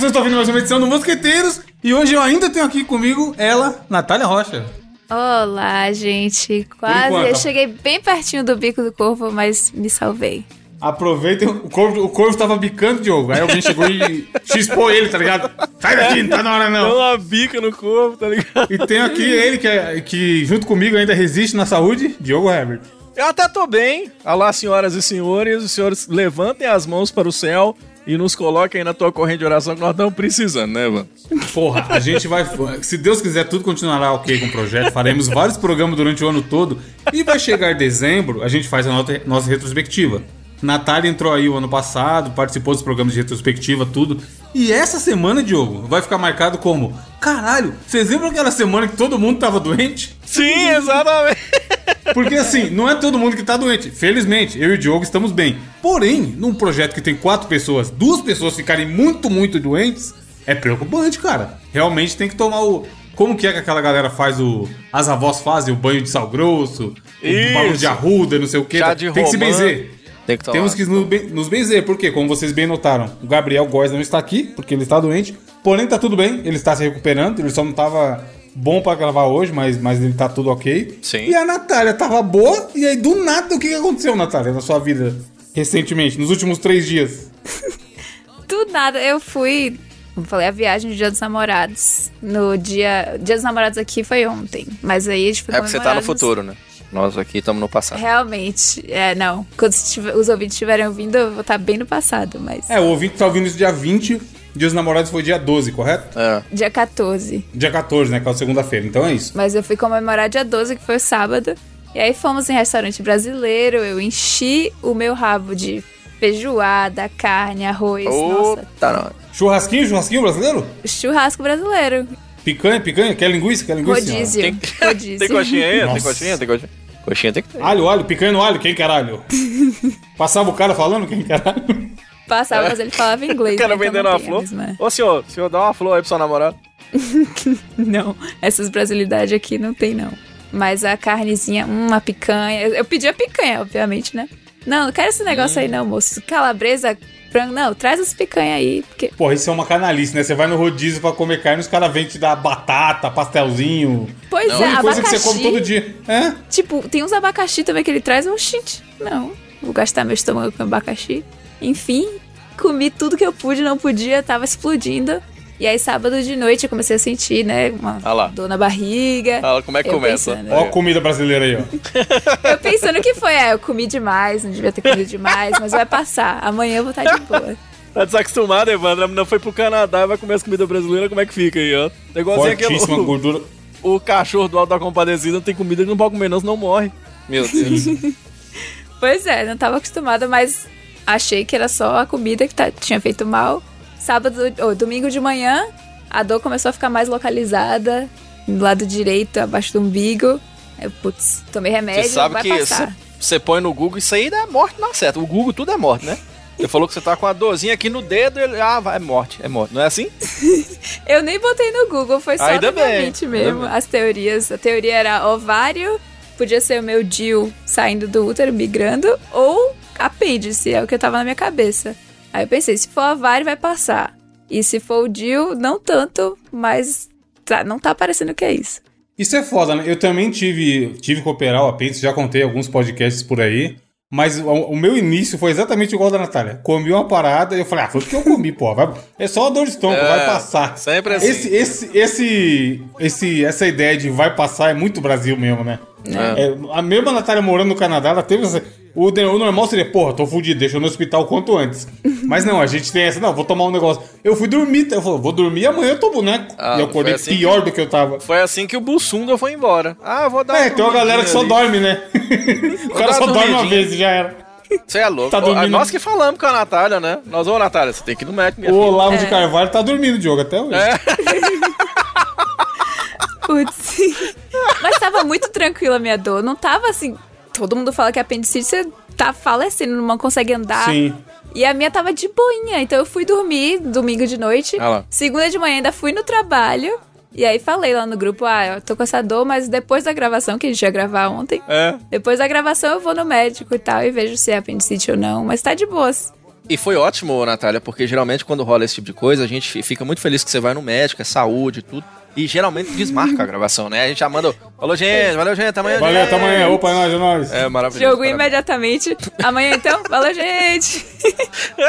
vocês estão ouvindo mais uma edição do Mosqueteiros. E hoje eu ainda tenho aqui comigo ela, Natália Rocha. Olá, gente. Quase. Eu cheguei bem pertinho do bico do corvo, mas me salvei. Aproveitem, o corvo, o corvo tava bicando, Diogo. Aí alguém chegou e chispou ele, tá ligado? Sai daqui, não tá na hora não. Deu uma bica no corvo, tá ligado? E tem aqui ele que, é, que junto comigo ainda resiste na saúde, Diogo Herbert. Eu até tô bem. Olá, senhoras e senhores. Os senhores levantem as mãos para o céu e nos coloquem aí na tua corrente de oração que nós estamos precisando, né, mano? Porra, a gente vai. Se Deus quiser, tudo continuará ok com o projeto. Faremos vários programas durante o ano todo. E vai chegar dezembro, a gente faz a nossa retrospectiva. Natália entrou aí o ano passado, participou dos programas de retrospectiva, tudo. E essa semana, Diogo, vai ficar marcado como: caralho, vocês lembram aquela semana que todo mundo tava doente? Sim, exatamente. Porque assim, não é todo mundo que tá doente. Felizmente, eu e o Diogo estamos bem. Porém, num projeto que tem quatro pessoas, duas pessoas ficarem muito, muito doentes, é preocupante, cara. Realmente tem que tomar o. Como que é que aquela galera faz o. As avós fazem o banho de sal grosso, o bagulho de arruda, não sei o quê. Chá de tem que se benzer. Tem que tomar. Temos que nos, ben- nos benzer, porque, como vocês bem notaram, o Gabriel Góes não está aqui, porque ele está doente. Porém, tá tudo bem, ele está se recuperando, ele só não tava bom pra gravar hoje, mas, mas ele tá tudo ok. Sim. E a Natália tava boa, e aí do nada, o que aconteceu, Natália, na sua vida recentemente, nos últimos três dias? Do nada, eu fui. Como falei, a viagem do Dia dos Namorados. No dia. Dia dos Namorados aqui foi ontem. Mas aí a gente foi É porque você tá no futuro, né? Nós aqui estamos no passado. Realmente. É, não. Quando os ouvintes estiverem ouvindo, eu vou estar bem no passado, mas. É, o ouvinte tá ouvindo isso dia 20, Dia dos Namorados foi dia 12, correto? É. Dia 14. Dia 14, né, que é segunda-feira, então é isso. Mas eu fui comemorar dia 12, que foi o sábado. E aí fomos em restaurante brasileiro. Eu enchi o meu rabo de feijoada, carne, arroz. Nossa, Tá, não. Churrasquinho, churrasquinho brasileiro? churrasco brasileiro. Picanha, picanha, quer linguiça? Quer linguiça? Rodízio. Tem, Rodízio. tem coxinha aí? Tem Nossa. coxinha? Tem coxinha? Coxinha tem que ter. Alho, alho, picanha no alho, quem quer alho? Passava o cara falando quem quer alho? Passava, mas ele falava inglês. O cara né? Então vendendo uma tem flor. mesma- Ô, senhor, senhor, dá uma flor aí pro seu namorado. Não, essas brasilidades aqui não tem, não. Mas a carnezinha, hum, a picanha. Eu, eu pedi a picanha, obviamente, né? Não, não quero esse negócio Hum. aí, não, moço. Calabresa, frango. Não, traz as picanha aí. Porque, Porra, isso é uma canalice, né? Você vai no rodízio pra comer carne, os caras vêm te dar batata, pastelzinho. pois Não. é, Uma coisa que abacaxi. você come todo dia. É? Tipo, tem uns abacaxi também que ele traz. Oxente, não. Vou gastar meu estômago com abacaxi. Enfim, comi tudo que eu pude, não podia, tava explodindo. E aí, sábado de noite, eu comecei a sentir, né, uma Ah lá. dor na barriga. Fala como é que Eu começa. pensando. Ó a comida brasileira aí, ó. Eu pensando que foi, é, eu comi demais, não devia ter comido demais, mas vai passar. Amanhã eu vou estar de boa. Tá desacostumado, Evandro? A menina foi pro Canadá e vai comer as comidas brasileiras, como é que fica aí, ó? É aquele, Fortíssima o, gordura. o cachorro do Alto da Compadecida não tem comida que não pode comer não, senão morre. Meu Deus. Pois é, não tava acostumada, mas achei que era só a comida que tá- tinha feito mal. Sábado, ou domingo de manhã, a dor começou a ficar mais localizada, do lado direito, abaixo do umbigo. Eu, putz, tomei remédio, Você sabe vai que você põe no Google, isso aí é morte na certa. O Google tudo é morte, né? Você falou que você tá com a dorzinha aqui no dedo, ele, ah, vai, é morte, é morte. Não é assim? Eu nem botei no Google, foi só Ainda na mente mesmo, as teorias. A teoria era ovário, podia ser o meu DIL saindo do útero, migrando, ou apêndice, é o que tava na minha cabeça. Aí eu pensei, se for ovário, vai passar. E se for o DIL, não tanto, mas tá- não tá parecendo que é isso. Isso é foda, né? Eu também tive, tive que operar o apêndice, já contei alguns podcasts por aí. Mas o, o meu início foi exatamente igual ao da Natália. Comi uma parada e eu falei, ah, foi porque eu comi, pô. Vai, é só uma dor de estômago, É, vai passar. sempre assim. Esse, esse, esse, esse, essa ideia de vai passar é muito Brasil mesmo, né? É, a mesma Natália morando no Canadá, ela teve essa. O, o normal seria, porra, tô fudido, deixa eu no hospital o quanto antes. Mas não, a gente tem essa, não, vou tomar um negócio. Eu fui dormir, eu falei, vou dormir amanhã eu tô boneco. Ah, e eu acordei assim pior do que eu tava. Foi assim que o Bussunda foi embora. Ah, vou dar É, tem uma galera que só dorme. dorme, né? o cara só dorme uma vez e já era. Você é louco. Tá dormindo. Nós que falamos com a Natália, né? Nós, ô Natália, você tem que ir no médico, minha O. Olavo É. de Carvalho tá dormindo, Diogo, até hoje. É. Putz. Mas tava muito tranquila a minha dor. Não tava assim. Todo mundo fala que apendicite você tá falecendo, não consegue andar. Sim. E a minha tava de boinha. Então eu fui dormir domingo de noite. Ah. Segunda de manhã ainda fui no trabalho. E aí falei lá no grupo, ah, eu tô com essa dor, mas depois da gravação, que a gente ia gravar ontem, É. depois da gravação eu vou no médico e tal, e vejo se é apendicite ou não, mas tá de boas. E foi ótimo, Natália, porque geralmente quando rola esse tipo de coisa, a gente fica muito feliz que você vai no médico, é saúde e tudo. E geralmente desmarca a gravação, né? A gente já manda. Falou, gente, valeu, gente, amanhã. Valeu, gente. até amanhã. Opa, é nóis, é nóis. É maravilhoso. Jogo parabéns. imediatamente. Amanhã então, valeu, gente!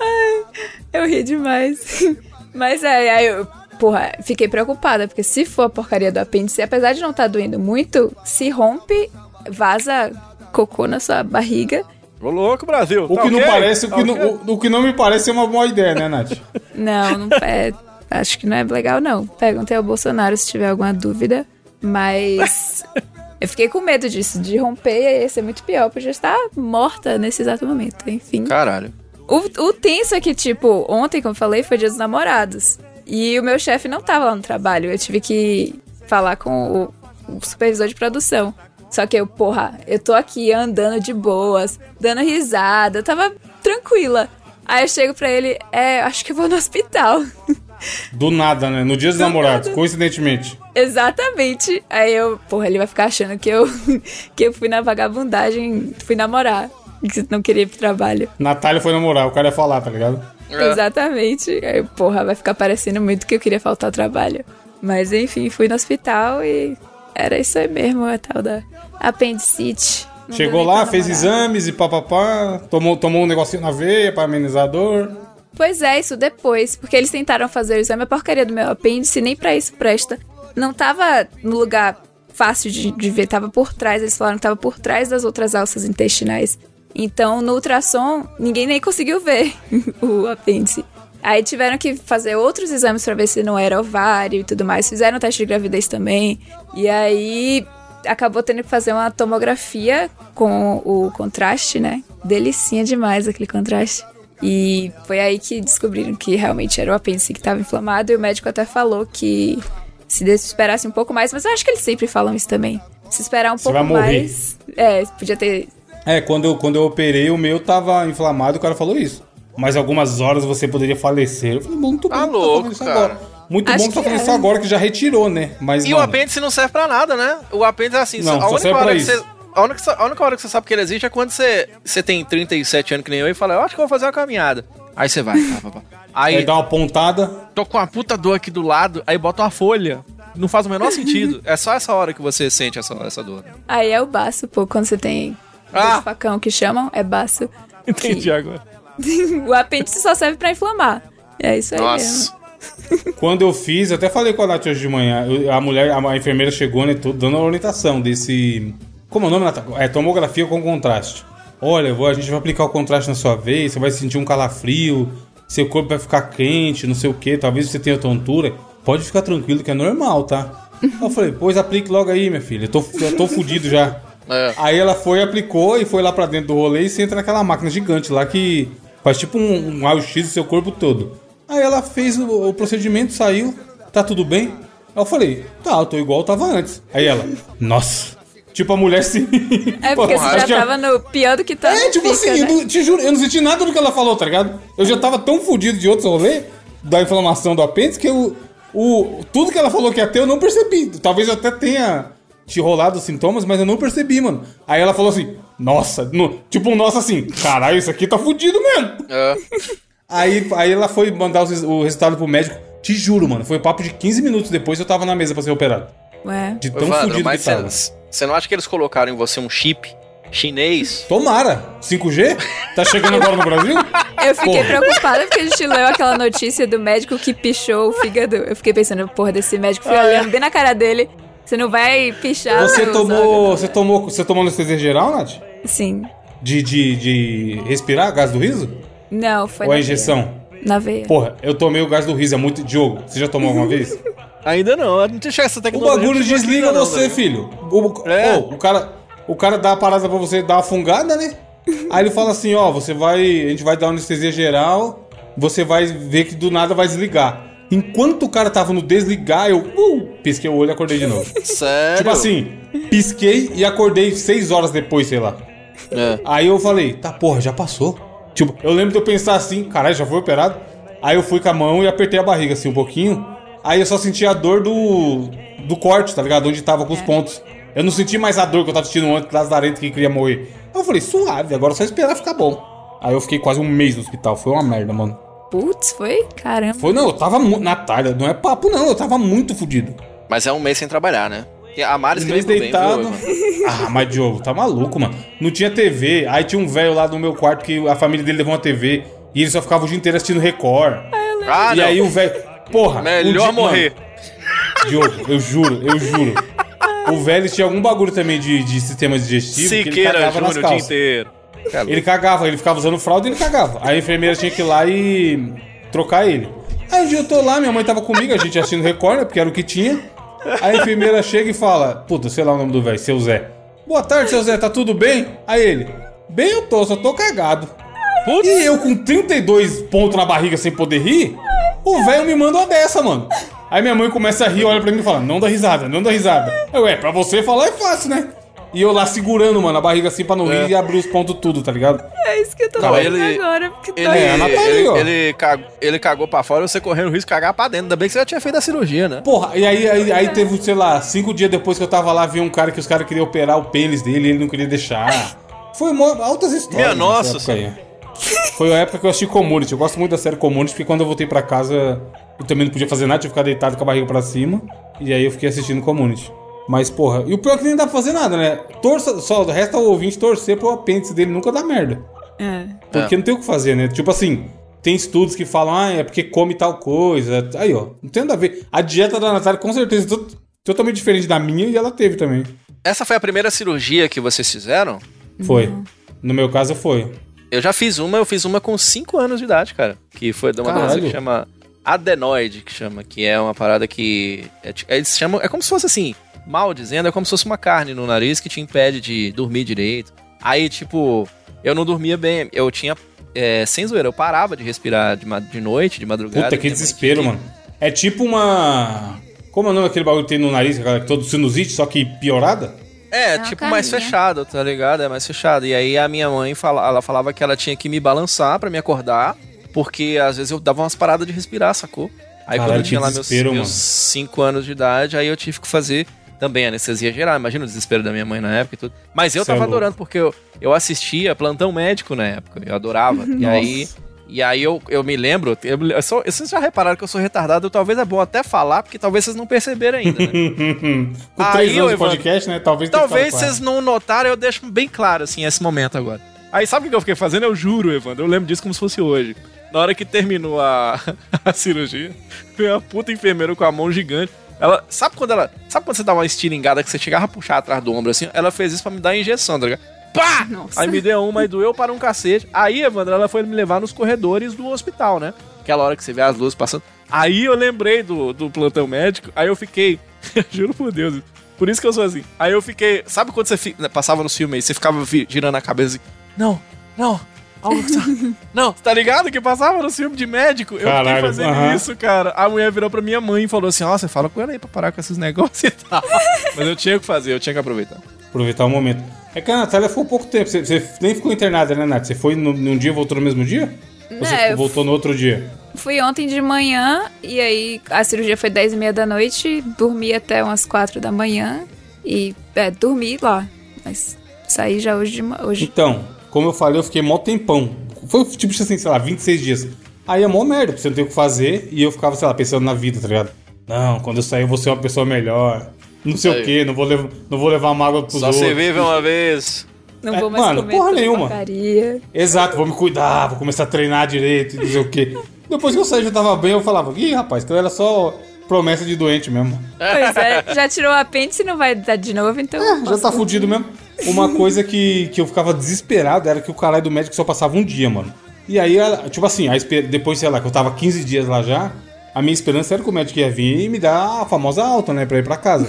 Ai, eu ri demais. Mas é, aí eu, porra, fiquei preocupada, porque se for a porcaria do apêndice, apesar de não estar doendo muito, se rompe, vaza cocô na sua barriga. Ô, louco, Brasil. O tá que não ok? parece, o Tá que, não, o, o que não me parece é uma boa ideia, né, Nath? Não, não é. Acho que não é legal, não. Perguntei ao Bolsonaro se tiver alguma dúvida. Mas eu fiquei com medo disso, de romper ia ser muito pior. Eu podia estar morta nesse exato momento. Enfim. Caralho. O, o tenso é que, tipo, ontem, como eu falei, foi dia dos namorados. E o meu chefe não tava lá no trabalho. Eu tive que falar com o, o supervisor de produção. Só que eu, porra, eu tô aqui andando de boas, dando risada, eu tava tranquila. Aí eu chego pra ele, é, acho que eu vou no hospital. Do nada, né? No dia dos Do namorados, nada. coincidentemente. Exatamente. Aí eu, porra, ele vai ficar achando que eu, que eu fui na vagabundagem, fui namorar. Que não queria ir pro trabalho. Natália foi namorar, o cara ia falar, tá ligado? É. Exatamente. Aí, porra, vai ficar parecendo muito que eu queria faltar ao trabalho. Mas enfim, fui no hospital e era isso aí mesmo, a tal da apendicite. Não Chegou lá, fez exames e papapá, tomou, tomou um negocinho na veia pra amenizar a dor. Pois é, isso depois, porque eles tentaram fazer o exame, a porcaria do meu apêndice nem pra isso presta. Não tava no lugar fácil de, de ver, tava por trás, eles falaram que tava por trás das outras alças intestinais. Então, no ultrassom, ninguém nem conseguiu ver o apêndice. Aí tiveram que fazer outros exames pra ver se não era ovário e tudo mais. Fizeram teste de gravidez também. E aí acabou tendo que fazer uma tomografia com o contraste, né? Delicinha demais aquele contraste. E foi aí que descobriram que realmente era o apêndice que estava inflamado. E o médico até falou que se esperasse um pouco mais, mas eu acho que eles sempre falam isso também. Se esperar um Você pouco vai morrer. mais. É, podia ter. É, quando eu, quando eu operei, o meu tava inflamado, o cara falou isso. Mas algumas horas você poderia falecer. Eu falei, muito bom Tá que tá louco, isso cara. agora. Muito Acho bom que tá que falando é. isso agora, que já retirou, né? Mas, E o mano, apêndice não serve pra nada, né? O apêndice é assim, Não, a só única serve hora pra que isso. você. A única, a única hora que você sabe que ele existe é quando você, você tem 37 anos que nem eu e fala, eu acho que eu vou fazer uma caminhada. Aí você vai, pá, pá, pá. aí Aí dá uma pontada. tô com uma puta dor aqui do lado, aí bota uma folha. Não faz o menor sentido. É só essa hora que você sente essa, essa dor. Aí é o baço, pô, quando você tem. Ah! Facão que chamam, é baço. Entendi agora. o apêndice só serve pra inflamar. É isso aí Nossa. mesmo. Quando eu fiz, eu até falei com a Nath hoje de manhã. a mulher, a, enfermeira chegou, né, tudo, dando a orientação desse. Como é o nome, Nath? É tomografia com contraste. Olha, a gente vai aplicar o contraste na sua veia, você vai sentir um calafrio, seu corpo vai ficar quente, não sei o que, talvez você tenha tontura. Pode ficar tranquilo que é normal, tá? eu falei, pois aplique logo aí, minha filha. Eu tô, eu tô fudido já. É. Aí ela foi, aplicou e foi lá pra dentro do rolê e você entra naquela máquina gigante lá que faz tipo um, um raio-x do seu corpo todo. Aí ela fez o, o procedimento, saiu, tá tudo bem? Aí eu falei, tá, eu tô igual eu tava antes. Aí ela, nossa. Tipo a mulher se. É porque você já tava no pior do que tá. É, tipo fica, assim, eu né? não- te juro, eu não senti nada do que ela falou, tá ligado? Eu já tava tão fudido de outros rolê, da inflamação do apêndice, que eu, o, tudo que ela falou que ia ter, eu não percebi. Talvez eu até tenha te rolado os sintomas, mas eu não percebi, mano. Aí ela falou assim, nossa, no- tipo um nossa assim, caralho, isso aqui tá fudido mesmo. É. Aí, aí ela foi mandar os- o resultado pro médico. Te juro, mano, foi papo de 15 minutos depois eu tava na mesa pra ser operado. Ué. De tão Evandro, fudido mas que tava. você não acha que eles colocaram em você um chip chinês? Tomara! 5G? Tá chegando agora no Brasil? Eu fiquei Porra. preocupada porque a gente leu aquela notícia do médico que pichou o fígado. Eu fiquei pensando, porra, desse médico fui olhando bem na cara dele. Você não vai pichar Você os tomou, órgãos, você tomou, você tomou anestesia geral, Nath? Sim. De, de, de respirar gás do riso? Não, foi Ou na a injeção? veia. Na veia. Porra, eu tomei o gás do riso, é muito. Diogo, você já tomou alguma vez? Ainda não, não tinha essa O tecnologia. bagulho não chegou aqui desliga ainda não, você, tá filho. O, É. Ô, o cara, o cara dá a parada pra você dar uma fungada, né? Aí ele fala assim, ó, você vai, a gente vai dar uma anestesia geral, você vai ver que do nada vai desligar. Enquanto o cara tava no desligar, eu uh, pisquei o olho e acordei de novo. Sério? tipo assim, pisquei e acordei seis horas depois, sei lá. É. Aí eu falei, tá porra, já passou. Tipo, eu lembro de eu pensar assim, caralho, já foi operado. Aí eu fui com a mão e apertei a barriga assim um pouquinho. Aí eu só senti a dor do, do corte, tá ligado? Onde tava com os pontos. Eu não senti mais a dor que eu tava sentindo antes das Lazarento que queria morrer. Aí eu falei, suave, agora é só esperar ficar bom. Aí eu fiquei quase um mês no hospital. Foi uma merda, mano. Putz, foi? Caramba. Foi, não, eu tava muito. Natália, não é papo, não. Eu tava muito fudido. Mas é um mês sem trabalhar, né? E a Mari Um escreveu bem, deitado. viu, mano? ah, mas Diogo, tá maluco, mano. Não tinha TV. Aí tinha um velho lá no meu quarto que a família dele levou uma TV. E ele só ficava o dia inteiro assistindo Record. Ah, e não. aí o velho. Porra. Melhor um dia- morrer. Mano, Diogo, eu juro, eu juro. O velho tinha algum bagulho também de, de sistema digestivo. que ele Siqueira cagava nas o dia inteiro. Ele cagava, ele ficava usando fralda e ele cagava. Aí a enfermeira tinha que ir lá e trocar ele. Aí um dia eu tô lá, minha mãe tava comigo, a gente assistindo Record, né? Porque era o que tinha. Aí a enfermeira chega e fala: Puta, sei lá o nome do velho, seu Zé. Boa tarde, seu Zé, tá tudo bem? Aí ele: Bem, eu tô, só tô cagado. E eu com 32 pontos na barriga sem poder rir, o velho me manda uma dessa, mano. Aí minha mãe começa a rir, olha pra mim e fala: Não dá risada, não dá risada. Eu, é, pra você falar é fácil, né? E eu lá segurando, mano, a barriga assim pra não rir e abrir os pontos tudo, tá ligado? É isso que eu tô fazendo ele- agora. Porque Ele, tá É, ele, ó. ele, cagou, ele cagou pra fora e você correndo o risco de cagar pra dentro. Ainda bem que você já tinha feito a cirurgia, né? Porra, e aí, aí, aí teve, sei lá, cinco dias depois que eu tava lá, vi um cara que os caras queriam operar o pênis dele e ele não queria deixar. Foi mó- altas histórias. Minha nossa época aí. Foi a época que eu assisti Community. Eu gosto muito da série Community, porque quando eu voltei pra casa, eu também não podia fazer nada, tinha que ficar deitado com a barriga pra cima. E aí eu fiquei assistindo Community. Mas, porra, e o pior é que nem dá pra fazer nada, né? Torça, só resta o ouvinte torcer pro apêndice dele nunca dar merda. É. Porque não tem o que fazer, né? Tipo assim, tem estudos que falam, ah, é porque come tal coisa. Aí, ó, não tem nada a ver. A dieta da Natália, com certeza, é to- totalmente diferente da minha e ela teve também. Essa foi a primeira cirurgia que vocês fizeram? Foi. No meu caso, foi. Eu já fiz uma, eu fiz uma com 5 anos de idade, cara. Que foi de uma doença Caralho. que chama adenoide, que chama, que é uma parada que. É, eles chamam. É como se fosse assim, mal dizendo, é como se fosse uma carne no nariz que te impede de dormir direito. Aí, tipo, eu não dormia bem. Eu tinha. É, sem zoeira, eu parava de respirar de, de noite, de madrugada. Puta, que desespero, mano. É tipo uma. Como é o nome daquele bagulho que tem no nariz, cara, todo sinusite, só que piorada? É, É tipo mais fechado, tá ligado? É mais fechado. E aí a minha mãe fala, ela falava que ela tinha que me balançar pra me acordar, porque às vezes eu dava umas paradas de respirar, sacou? Aí quando Caralho, eu tinha lá meus desespero, meus mano. 5 anos de idade, aí eu tive que fazer também anestesia geral. Imagina o desespero da minha mãe na época e tudo. Mas eu Cê é tava adorando, porque eu, eu assistia plantão médico na época. Eu adorava. e aí. E aí eu, eu me lembro, eu, eu sou- vocês já repararam que eu sou retardado, talvez é bom até falar, porque talvez vocês não perceberam ainda, né? Com Aí, três anos de podcast, né? Talvez Talvez claro. vocês não notaram, eu deixo bem claro, assim, esse momento agora. Aí sabe o que eu fiquei fazendo? Eu juro, Evandro, eu lembro disso como se fosse hoje. Na hora que terminou a, a cirurgia, veio uma puta enfermeira com a mão gigante. Ela, sabe quando ela, sabe quando você dá uma estilingada que você chegava a puxar atrás do ombro assim? Ela fez isso pra me dar injeção, tá ligado? Pá! Nossa. Aí me deu uma e doeu para um cacete. Aí, Evandro, ela foi me levar nos corredores do hospital, né? Aquela hora que você vê as luzes passando. Aí eu lembrei do, do plantão médico, aí eu fiquei, juro por Deus, por isso que eu sou assim. Aí eu fiquei, sabe quando você fi- né, passava no filme aí, você ficava girando a cabeça assim, não, não, algo que tá- não, tá ligado que passava no filme de médico? Eu Caralho, fiquei fazendo aham. isso, cara. A mulher virou pra minha mãe e falou assim, ó, você fala com ela aí pra parar com esses negócios e tal. Mas eu tinha que fazer, eu tinha que aproveitar. Aproveitar o momento. É que a Natália foi pouco tempo. Você, você nem ficou internada, né, Nath? Você foi no- num dia e voltou no mesmo dia? Ou você É, eu voltou no outro dia? Fui ontem de manhã e aí a cirurgia foi 10 e meia da noite, dormi até umas 4 da manhã e é, dormi lá. Mas saí já hoje de hoje. Então, como eu falei, eu fiquei mó tempão. Foi tipo assim, sei lá, 26 dias. Aí é mó merda, porque você não tem o que fazer. E eu ficava, sei lá, pensando na vida, tá ligado? Não, quando eu sair eu vou ser uma pessoa melhor. Não sei Aí. o que, não vou, levar, não vou levar mágoa pros Só outros. se vive uma vez. Não É, vou mais mano, comer porra nenhuma. porcaria. Exato, vou me cuidar, vou começar a treinar direito e não sei o que. Depois que eu saí já tava bem, eu falava, ih, rapaz, então era só promessa de doente mesmo. Pois é, já tirou o apêndice e não vai dar de novo, então. É, já tá fudido mesmo. Uma coisa que, que eu ficava desesperado era que o caralho do médico só passava um dia, mano. E aí, a- tipo assim, depois, sei lá, que eu tava 15 dias lá já, a minha esperança era que o médico ia vir e me dar a famosa alta, né, pra ir pra casa.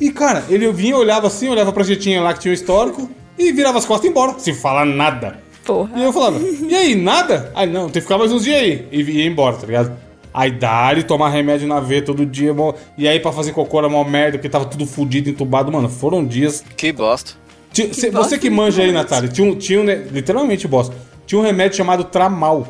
E, cara, ele vinha, olhava assim, olhava pra jetinha lá que tinha o histórico e virava as costas e ia embora, sem falar nada. Porra. E eu falava, e aí, nada? Aí, não, tem que ficar mais uns dias aí. E ia embora, tá ligado? Aí dá-lhe tomar remédio na veia todo dia, mó- e aí pra fazer cocô era mó merda, porque tava tudo fudido, entubado. Mano, foram dias Que bosta. Ti- cê- você que manja aí, Natália, tinha um, tinha um literalmente bosta. Tinha um remédio chamado Tramal,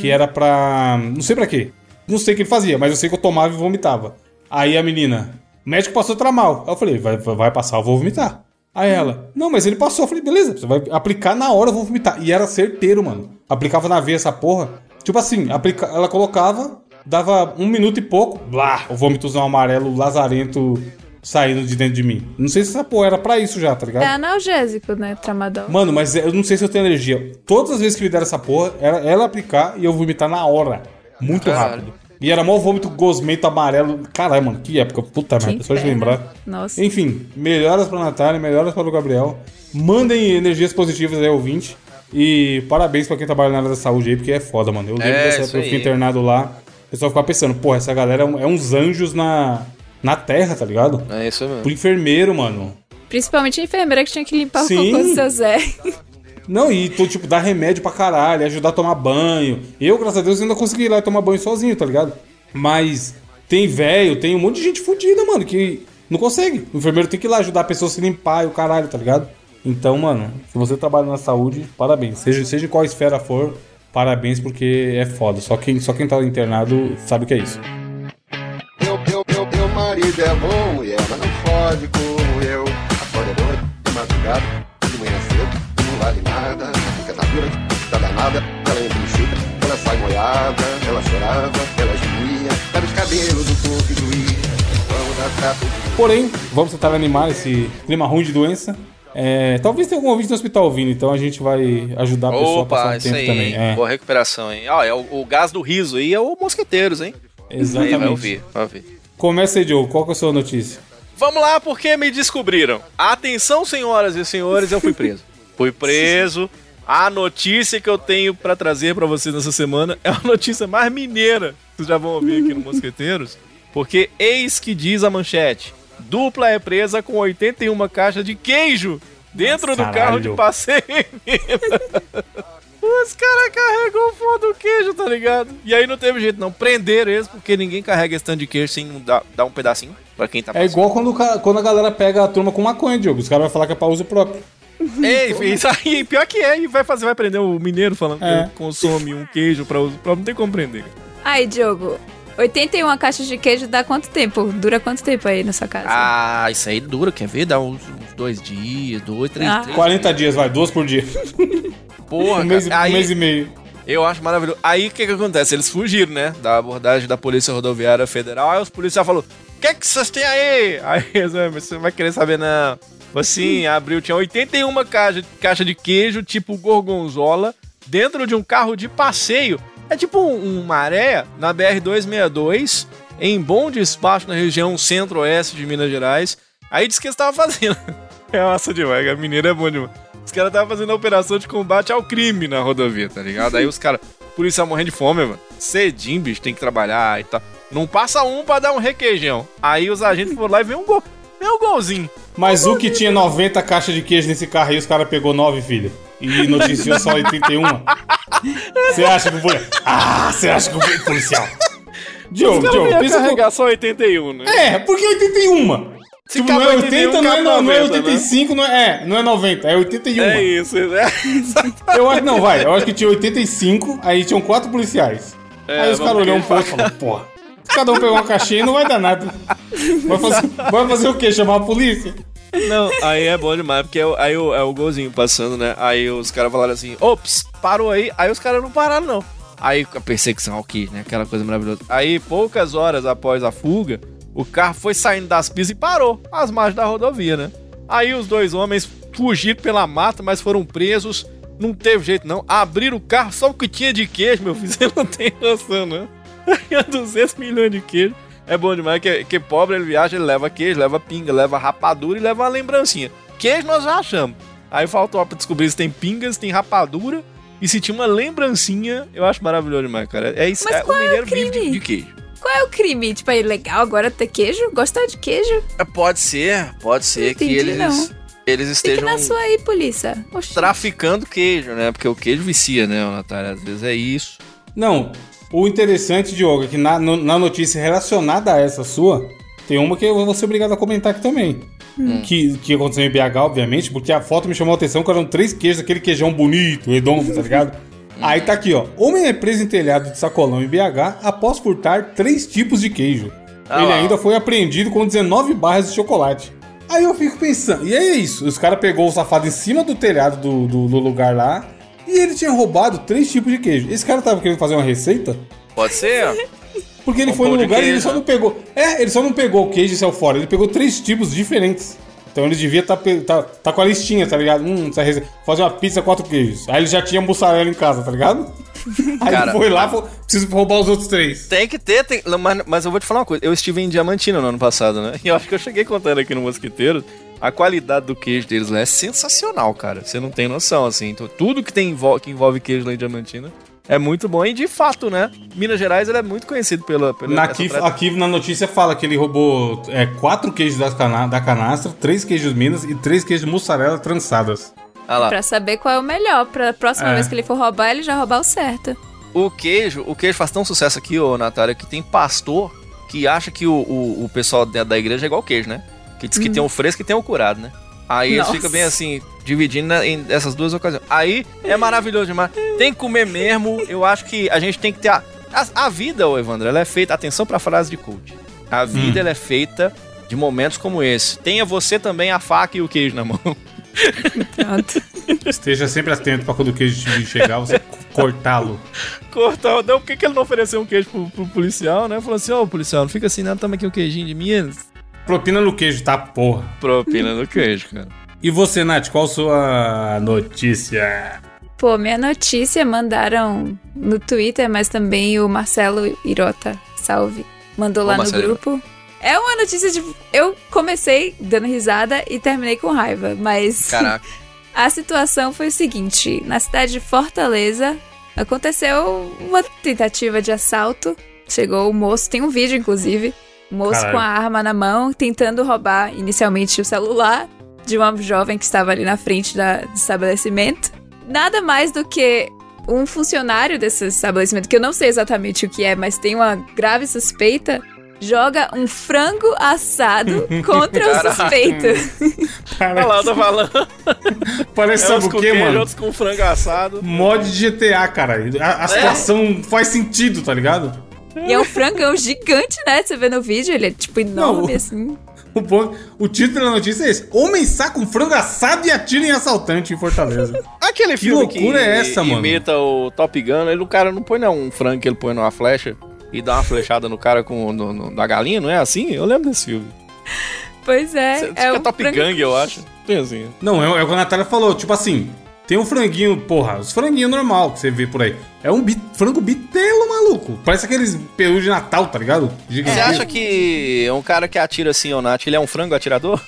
que era pra. Não sei pra quê. Não sei o que ele fazia, mas eu sei que eu tomava e vomitava. Aí a menina, O médico passou tramal. Aí eu falei, vai, vai passar, eu vou vomitar. Aí ela, não, mas ele passou. Eu falei, beleza, você vai aplicar na hora, eu vou vomitar. E era certeiro, mano. Aplicava na veia essa porra. Tipo assim, aplica... ela colocava, dava um minuto e pouco, blá, o vômitozão amarelo lazarento saindo de dentro de mim. Não sei se essa porra era pra isso já, tá ligado? É analgésico, né? Tramadol. Mano, mas eu não sei se eu tenho alergia. Todas as vezes que me deram essa porra, era ela aplicar e eu vomitar na hora. Muito Caralho. rápido. E era mó vômito gosmento amarelo. Caralho, mano, que época. Puta Que merda, só de lembrar. Nossa. Enfim, melhoras pra Natália, melhoras para o Gabriel. Mandem energias positivas aí, ouvinte. E parabéns pra quem trabalha na área da saúde aí, porque é foda, mano. Eu lembro É, dessa época, eu aí. fiquei internado lá. O pessoal ficava pensando, porra, essa galera é é uns anjos na, na terra, tá ligado? É isso mesmo. Pro enfermeiro, mano. Principalmente a enfermeira que tinha que limpar Sim. o cocô do seu Zé. Não, e tô, tipo, dar remédio pra caralho, ajudar a tomar banho. Eu, graças a Deus, ainda consegui ir lá tomar banho sozinho, tá ligado? Mas tem velho, tem um monte de gente fodida, mano, que não consegue. O enfermeiro tem que ir lá ajudar a pessoa a se limpar e o caralho, tá ligado? Então, mano, se você trabalha na saúde, parabéns. Seja, seja em qual esfera for, parabéns, porque é foda. Só quem, só quem tá internado sabe o que é isso. Marido é bom, mulher, mas não fode como eu. Acorda noite, de madrugada, de manhã cedo, não vale nada. Fica na dura, tá danada, ela entra no chute, ela sai molhada, ela chorava, ela gemia, era os cabelos do corpo que doía. Vamos dar trato Porém, vamos tentar animar esse clima ruim de doença. É, talvez tenha algum ouvinte no hospital ouvindo, então a gente vai ajudar a pessoa a passar Opa, um isso tempo aí, também. É, Boa recuperação, hein? Ó, é o, o gás do riso aí é o Mosqueteiros, hein? Aí exatamente. vai ouvir, vai ouvir. Começa aí, Diogo. Qual que é a sua notícia? Vamos lá, porque me descobriram. Atenção, senhoras e senhores, eu fui preso. Fui preso. A notícia que eu tenho pra trazer pra vocês nessa semana é a notícia mais mineira que vocês já vão ouvir aqui no Mosqueteiros. Porque eis que diz a manchete: dupla é presa com 81 caixas de queijo dentro do Nossa, carro caralho. de passeio. Os caras carregou foda o queijo, tá ligado? E aí não teve jeito, não. Prenderam eles, porque ninguém carrega esse tanto de queijo sem dar, dar um pedacinho pra quem tá É igual quando, o quando a galera pega a turma com maconha, Diogo. Os caras vão falar que é pra uso próprio. Ei, isso aí, pior que é, e vai fazer, vai prender o mineiro falando É. que consome um queijo pra uso próprio, não tem como prender. Aí, Diogo, 81 caixas de queijo dá quanto tempo? Dura quanto tempo aí na sua casa? Ah, isso aí dura, quer ver? Dá uns, uns dois dias, dois, três, Ah. três 40 dias, vai, duas por dia. Porra, um, mês, cara, um aí, mês e meio. eu acho maravilhoso. Aí o que que acontece? Eles fugiram, né, da abordagem da Polícia Rodoviária Federal, aí os policiais falaram, o que que vocês têm aí? Aí eles, "Ah, mas você não vai querer saber não. Assim, abriu, tinha 81 caixa, caixa de queijo, tipo gorgonzola, dentro de um carro de passeio. É tipo um, um maré na BR-262, em bom despacho na região centro-oeste de Minas Gerais. Aí disse que eles estavam fazendo. É massa demais, a mineira é bom demais. Os caras estavam fazendo a operação de combate ao crime na rodovia, tá ligado? Aí os caras, polícia morrendo de fome, mano. Cedinho, bicho, tem que trabalhar e tal. Não passa um pra dar um requeijão. Aí os agentes foram lá e veio um gol. Veio um golzinho. Mas o que tinha 90 caixas de queijo nesse carro aí, os caras pegou 9, filho. E noticiou só 81. Você acha que foi. Ah, você acha que foi policial? Diogo, Diogo, pensa carregar só 81, né? É, por que 81? Se Tipo, não é cabe 80, 81, não é, cabe não, não é 90, 85, não é, é, não é 90, é 81. É isso, né? Eu acho, não, vai, eu acho que tinha 85, aí tinham quatro policiais. É, aí os caras olharam um pouco e falaram, porra, cada um pegar uma caixinha não vai dar nada. Vai fazer, vai fazer o quê? Chamar a polícia? Não, aí é bom demais, porque é aí é o golzinho passando, né? Aí os caras falaram assim, ops, parou aí. Aí os caras não pararam, não. Aí a perseguição queijo, né? Aquela coisa maravilhosa. Aí, poucas horas após a fuga, o carro foi saindo das pistas e parou às margens da rodovia, né? Aí os dois homens fugiram pela mata, mas foram presos. Não teve jeito, não. Abriram o carro, só o que tinha de queijo, meu filho. Você não tem noção, né? Tinha 200 milhões de queijo. É bom demais, que, que pobre ele viaja, ele leva queijo, leva pinga, leva rapadura e leva uma lembrancinha. Queijo nós já achamos. Aí faltou pra descobrir se tem pingas, se tem rapadura e se tinha uma lembrancinha. Eu acho maravilhoso demais, cara. É isso. Mas é, qual o é o mineiro vive de, crime? de queijo. Qual é o crime? Tipo, é legal agora ter queijo? Gostar de queijo? É, Pode ser, pode ser que Entendi, eles, não. eles Fica estejam na sua aí, polícia. Oxi. traficando queijo, né? Porque o queijo vicia, né, Natália? Às vezes é isso. Não, o interessante, Diogo, é que na, no- na notícia relacionada a essa sua, tem uma que eu vou ser obrigado a comentar aqui também. Que, que aconteceu em BH, obviamente, porque a foto me chamou a atenção que eram três queijos, aquele queijão bonito, redondo, tá ligado? Aí tá aqui, ó. Homem é preso em telhado de sacolão em BH após furtar três tipos de queijo. Ah ele ainda foi apreendido com 19 barras de chocolate. Aí eu fico pensando, e é isso, os caras pegou o safado em cima do telhado do, do, do lugar lá, e ele tinha roubado três tipos de queijo. Esse cara tava querendo fazer uma receita, Pode ser? porque ele Um foi no lugar e ele só não pegou. É, ele só não pegou o queijo e saiu fora, ele pegou três tipos diferentes. Então ele devia estar tá, tá, tá com a listinha, tá ligado? Hum, essa receita, fazer uma pizza quatro queijos. Aí ele já tinha mussarela em casa, tá ligado? Aí Cara, foi lá, falou, preciso roubar os outros três. Tem que ter, tem... mas, mas eu vou te falar uma coisa. Eu estive em Diamantina no ano passado, né? E eu acho que eu cheguei contando aqui no Mosquiteiro. A qualidade do queijo deles lá é sensacional, cara. Você não tem noção, assim. Então, tudo que, tem, que envolve queijo lá em Diamantina é muito bom. E de fato, né? Minas Gerais ele é muito conhecido pela. pela Na aqui, na notícia fala que ele roubou é, quatro queijos das cana da canastra, três queijos Minas e três queijos mussarela trançadas. Ah. Pra saber qual é o melhor. Pra próxima É. vez que ele for roubar, ele já roubar o certo. O queijo, o queijo faz tão sucesso aqui, ô Natália, que tem pastor que acha que o, o, o pessoal da, da igreja é igual queijo, né? Que diz que tem o fresco e tem o curado, né? Aí eles Nossa. ficam bem assim, dividindo na- em essas duas ocasiões. Aí é maravilhoso demais. Tem que comer mesmo. Eu acho que a gente tem que ter. A, a, a vida, ô Evandro, ela é feita. Atenção pra frase de coach. A vida ela é feita de momentos como esse. Tenha você também a faca e o queijo na mão. Pronto. Esteja sempre atento pra quando o queijo chegar, você cortá-lo. Cortar. Não, por que, que ele não ofereceu um queijo pro, pro policial, né? Falou assim, ô policial, não fica assim, não, toma aqui um queijinho de Minas. Propina no queijo, tá porra. Propina do queijo, cara. E você, Nath, qual sua notícia? Pô, minha notícia mandaram no Twitter, mas também o Marcelo Irota, salve, mandou Ô, lá no Marcelo grupo. É uma notícia de. Eu comecei dando risada e terminei com raiva, mas. Caraca. A situação foi o seguinte: na cidade de Fortaleza aconteceu uma tentativa de assalto. Chegou o moço, tem um vídeo inclusive. Moço Caralho. com a arma na mão, tentando roubar inicialmente o celular de uma jovem que estava ali na frente da, do estabelecimento. Nada mais do que um funcionário desse estabelecimento, que eu não sei exatamente o que é, mas tem uma grave suspeita, joga um frango assado contra o suspeito. Olha lá, eu tô falando. Parece, É sabe o queijo, mano? outros com frango assado. Mod de GTA, cara. A, a situação faz sentido, tá ligado? E é um frangão gigante, né? Você vê no vídeo, ele é tipo enorme, Não. assim. O, bom- o título da notícia é esse: Homem saca um frango assado e atira em assaltante em Fortaleza. Aquele Que filme loucura é essa, mano? imita o Top Gun, ele, o cara não põe não, um frango que ele põe numa flecha e dá uma flechada no cara com no, no- da galinha, não é assim? Eu lembro desse filme. Pois é. Que é é um Top frango- Gang, eu acho. Tem assim. Não, é, é o que a Natália falou. Tipo assim, tem um franguinho, porra, os franguinhos normal que você vê por aí. É um bi- frango bitelo, maluco. Parece aqueles peru de Natal, tá ligado? Você Gigantesco. acha que um cara que atira assim, ô Nath, ele é um frango atirador?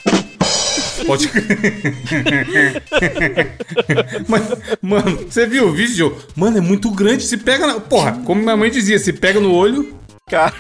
Pode Mas, mano, você viu o vídeo? Mano, é muito grande. Se pega na. Porra, como minha mãe dizia, se pega no olho. Cara,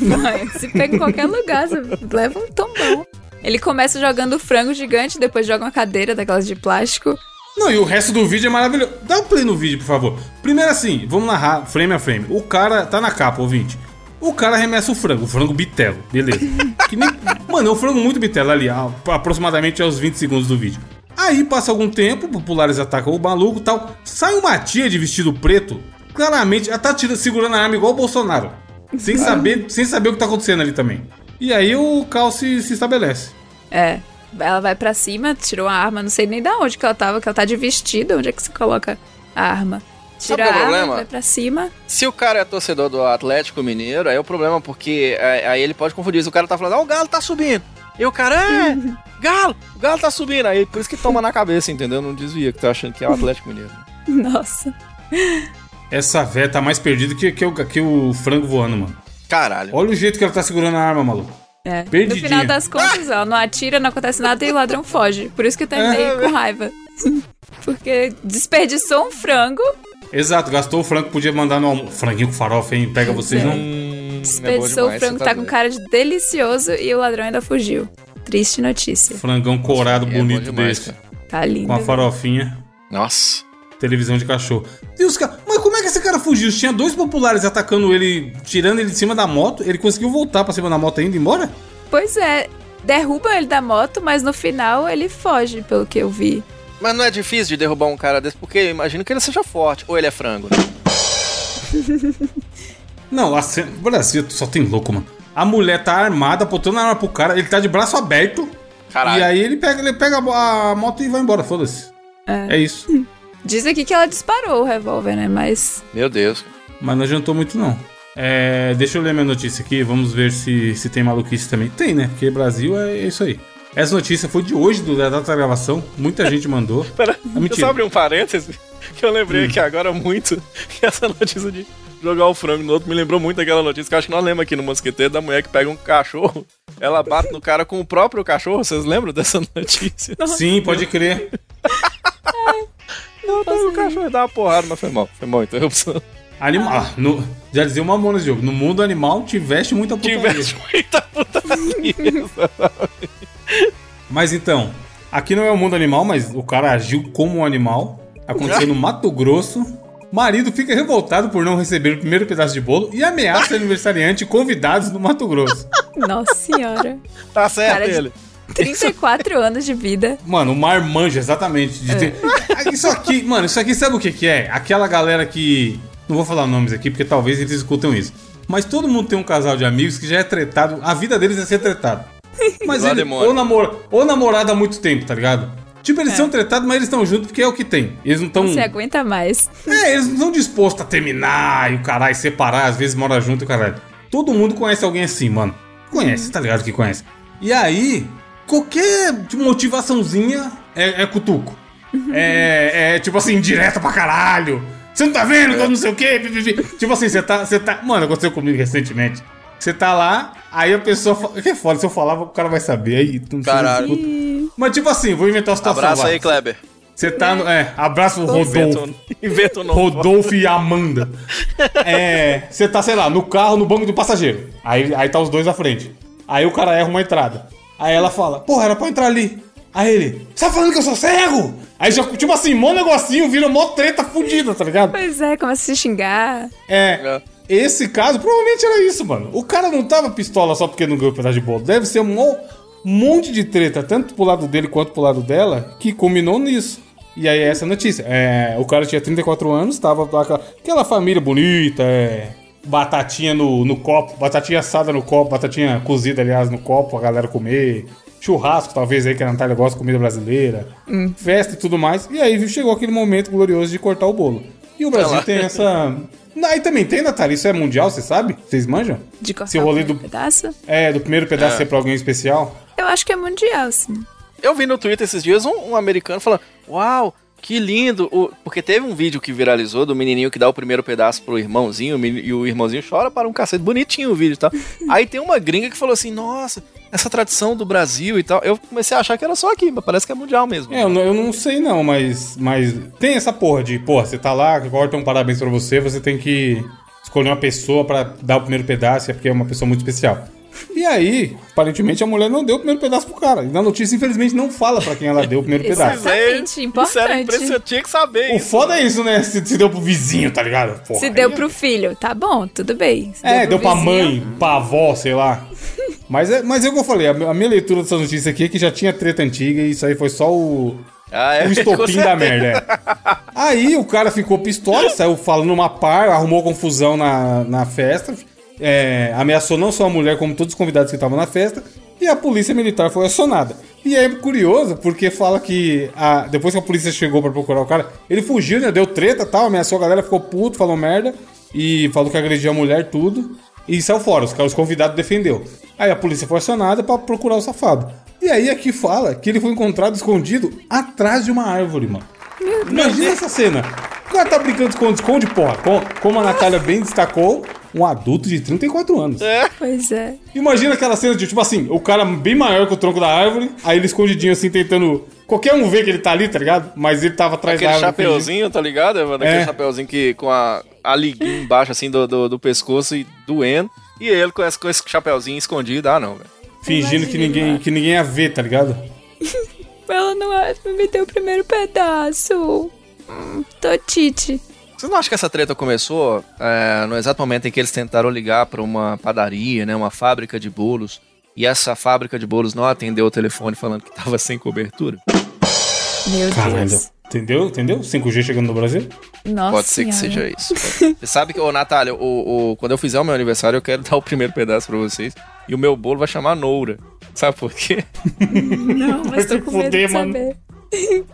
Mãe, Se pega em qualquer lugar, você leva um tombão. Ele começa jogando frango gigante, depois joga uma cadeira daquelas de plástico. Não, e o resto do vídeo é maravilhoso. Dá um play no vídeo, por favor. Primeiro assim, vamos narrar frame a frame. O cara tá na capa, ouvinte. O cara arremessa o frango, o frango bitelo, beleza. Que nem... Mano, é um frango muito bitelo ali, aproximadamente aos 20 segundos do vídeo. Aí passa algum tempo, populares atacam o maluco e tal. Sai uma tia de vestido preto, claramente, ela tá tirando, segurando a arma igual o Bolsonaro. Sem saber, sem saber o que tá acontecendo ali também. E aí o caos se, se estabelece. É. Ela vai pra cima, tirou a arma, não sei nem da onde que ela tava, que ela tá de vestido, onde é que se coloca a arma? Sabe Tira é a arma, problema? vai pra cima. Se o cara é torcedor do Atlético Mineiro, aí é o problema, porque aí ele pode confundir. Se o cara tá falando, ó, o Galo tá subindo. E o cara, é, Galo, o Galo tá subindo. Aí por isso que toma na cabeça, entendeu? Não desvia, que tá achando que é o Atlético Mineiro. Nossa. Essa véia tá mais perdida que, que, o, que o frango voando, mano. Caralho. Olha o jeito que ela tá segurando a arma, maluco. É. No final das contas, ó, não atira, não acontece nada e o ladrão foge. Por isso que eu terminei É. com raiva. Porque desperdiçou um frango, Exato, gastou o frango, podia mandar no almo... Franguinho com farofa, hein? Pega vocês, não? Hum, desperdiçou o frango, tá com cara de delicioso e o ladrão ainda fugiu. Triste notícia. Frangão corado, É bonito demais, desse. cara. Tá lindo. Com a farofinha, Nossa. Televisão de cachorro. E os caras... Mas como é que esse cara fugiu? Tinha dois populares atacando ele, tirando ele de cima da moto. Ele conseguiu voltar pra cima da moto ainda e ir embora? Pois é, derruba ele da moto, mas no final ele foge, pelo que eu vi. Mas não é difícil de derrubar um cara desse, porque eu imagino que ele seja forte. Ou ele é frango, né? Não, a cena... Brasil só tem louco, mano. A mulher tá armada, apontando a arma pro cara, ele tá de braço aberto. Caralho. E aí ele pega, ele pega a, a moto e vai embora, foda-se. É. É isso. Diz aqui que ela disparou o revólver, né? Mas. Meu Deus. Mas não adiantou muito, não. É, deixa eu ler minha notícia aqui, vamos ver se, se tem maluquice também. Tem, né? Porque Brasil é isso aí. Essa notícia foi de hoje, do, da data da gravação. Muita gente mandou. Pera, Ah, deixa eu só abrir um parêntese, que eu lembrei aqui agora muito que essa notícia de jogar o frango no outro me lembrou muito daquela notícia que eu acho que nós lembramos aqui no Mosqueteiro da mulher que pega um cachorro, ela bate no cara com o próprio cachorro. Vocês lembram dessa notícia? Sim, pode crer. Não, pega o cachorro dá uma porrada, mas foi mal. Foi mal, interrupção. Animal. ah, no, já dizia uma mão nesse jogo. No mundo animal, tiveste muita putaria. Tivesse muita putaria. Mas então, aqui não é o mundo animal, mas o cara agiu como um animal. Aconteceu no Mato Grosso. Marido fica revoltado por não receber o primeiro pedaço de bolo e ameaça aniversariante convidados no Mato Grosso. Nossa senhora. Tá certo Cara de- ele. 34 anos de vida. Mano, o marmanja, exatamente. de ter- Ah, Isso aqui, mano, isso aqui sabe o que, que é? Aquela galera que. Não vou falar nomes aqui, porque talvez eles escutam isso. Mas todo mundo tem um casal de amigos que já é tretado. A vida deles é ser tretado. Mas ele, ou, namor, ou namorado há muito tempo, tá ligado? Tipo, eles É. são tretados, mas eles estão juntos porque é o que tem. Eles não estão. Se aguenta mais. É, eles não estão dispostos a terminar e o caralho, separar, às vezes mora junto e o caralho. Todo mundo conhece alguém assim, mano. Conhece, tá ligado que conhece. E aí, qualquer tipo, motivaçãozinha é, é cutuco. É, é, tipo assim, direta pra caralho. Você não tá vendo? que eu Não sei o quê. Tipo assim, você tá, você tá. Mano, aconteceu comigo recentemente. Você tá lá, aí a pessoa. fa- Que é foda, se eu falar, o cara vai saber. Aí, tu não Caralho. Mas tipo assim, vou inventar uma situação. Abraço lá. aí, Kleber. Você tá no. É, abraço, Rodolfo. Inventa, inventa o nome. Rodolfo e Amanda. É. Você tá, sei lá, no carro, no banco do passageiro. Aí, aí tá os dois à frente. Aí o cara erra uma entrada. Aí ela fala, porra, era pra entrar ali. Aí ele, você tá falando que eu sou cego? Aí já, tipo assim, mó negocinho, vira mó treta fudida, tá ligado? Pois é, começa a se xingar. É. É. Esse caso provavelmente era isso, mano. O cara não tava pistola só porque não ganhou pedaço de bolo. Deve ser um mo- monte de treta, tanto pro lado dele quanto pro lado dela, que culminou nisso. E aí essa notícia. É, o cara tinha 34 anos, tava com aquela, aquela família bonita, é, batatinha no, no copo, batatinha assada no copo, batatinha cozida, aliás, no copo, a galera comer. Churrasco, talvez aí, que a Natália gosta de comida brasileira. Festa e tudo mais. E aí chegou aquele momento glorioso de cortar o bolo. E o Brasil lá. tem essa. Aí também tem, Natália, isso é mundial, você sabe? Vocês manjam? De cortar Esse rolê o do- pedaço. É, do primeiro pedaço É. ser pra alguém especial. Eu acho que é mundial, sim. Eu vi no Twitter esses dias um, um americano falando: Uau, que lindo! O- porque teve um vídeo que viralizou do menininho que dá o primeiro pedaço pro irmãozinho e o irmãozinho chora para um cacete. Bonitinho o vídeo e tal. Aí tem uma gringa que falou assim: Nossa, essa tradição do Brasil e tal. Eu comecei a achar que era só aqui, mas parece que é mundial mesmo. É, eu não, eu não sei não, mas, mas tem essa porra de, porra, você tá lá, corta um parabéns pra você, você tem que escolher uma pessoa pra dar o primeiro pedaço, é porque é uma pessoa muito especial. E aí, aparentemente a mulher não deu o primeiro pedaço pro cara. E na notícia, infelizmente, não fala pra quem ela deu o primeiro pedaço. Exatamente, Isso era importante. impressionante, eu tinha que saber O isso. foda é isso, né? Se, se deu pro vizinho, tá ligado? Porra, Se deu aí- pro filho, tá bom, tudo bem. Se É, pro deu pra vizinho, mãe, pra avó, sei lá. Mas é, mas é o que eu falei, a, a minha leitura dessa notícia aqui é que já tinha treta antiga e isso aí foi só o, Ah, é, o estopim da merda. é. Aí o cara ficou pistola, saiu falando uma par, arrumou confusão na, na festa, é, ameaçou não só a mulher, como todos os convidados que estavam na festa, e a polícia militar foi acionada. E é curioso, porque fala que a- depois que a polícia chegou pra procurar o cara, ele fugiu, né? Deu treta tal, ameaçou a galera, ficou puto, falou merda, e falou que agrediu a mulher, tudo. E saiu fora, os, os convidados defendeu. Aí a polícia foi acionada pra procurar o safado. E aí aqui fala que ele foi encontrado escondido atrás de uma árvore, mano. Imagina essa cena. O cara tá brincando de esconde-esconde, porra. Com- Como a Natália bem destacou, um adulto de 34 anos. Pois é. Imagina aquela cena de, tipo assim, o cara bem maior que o tronco da árvore, aí ele escondidinho assim, tentando. Qualquer um vê que ele tá ali, tá ligado? Mas ele tava atrás Aquele da árvore. chapeuzinho, tá ligado, mano? Aquele É. chapeuzinho que, com a, a liguinha embaixo, assim, do, do, do pescoço e doendo. E ele com esse, com esse chapeuzinho escondido. Ah, não, velho. Fingindo que ninguém, que ninguém ia ver, tá ligado? Ela não me deu o primeiro pedaço. Hum, tô tite. Vocês não acham que essa treta começou é, no exato momento em que eles tentaram ligar pra uma padaria, né? Uma fábrica de bolos. E essa fábrica de bolos não atendeu o telefone falando que tava sem cobertura? Meu Caralho. Deus. Entendeu? Entendeu? 5G chegando no Brasil? Nossa Pode ser que seja isso. Você sabe que, ô Natália, o, o- quando eu fizer o meu aniversário, eu quero dar o primeiro pedaço pra vocês. E o meu bolo vai chamar Noura. Sabe por quê? Não, mas tô com medo de mano. saber.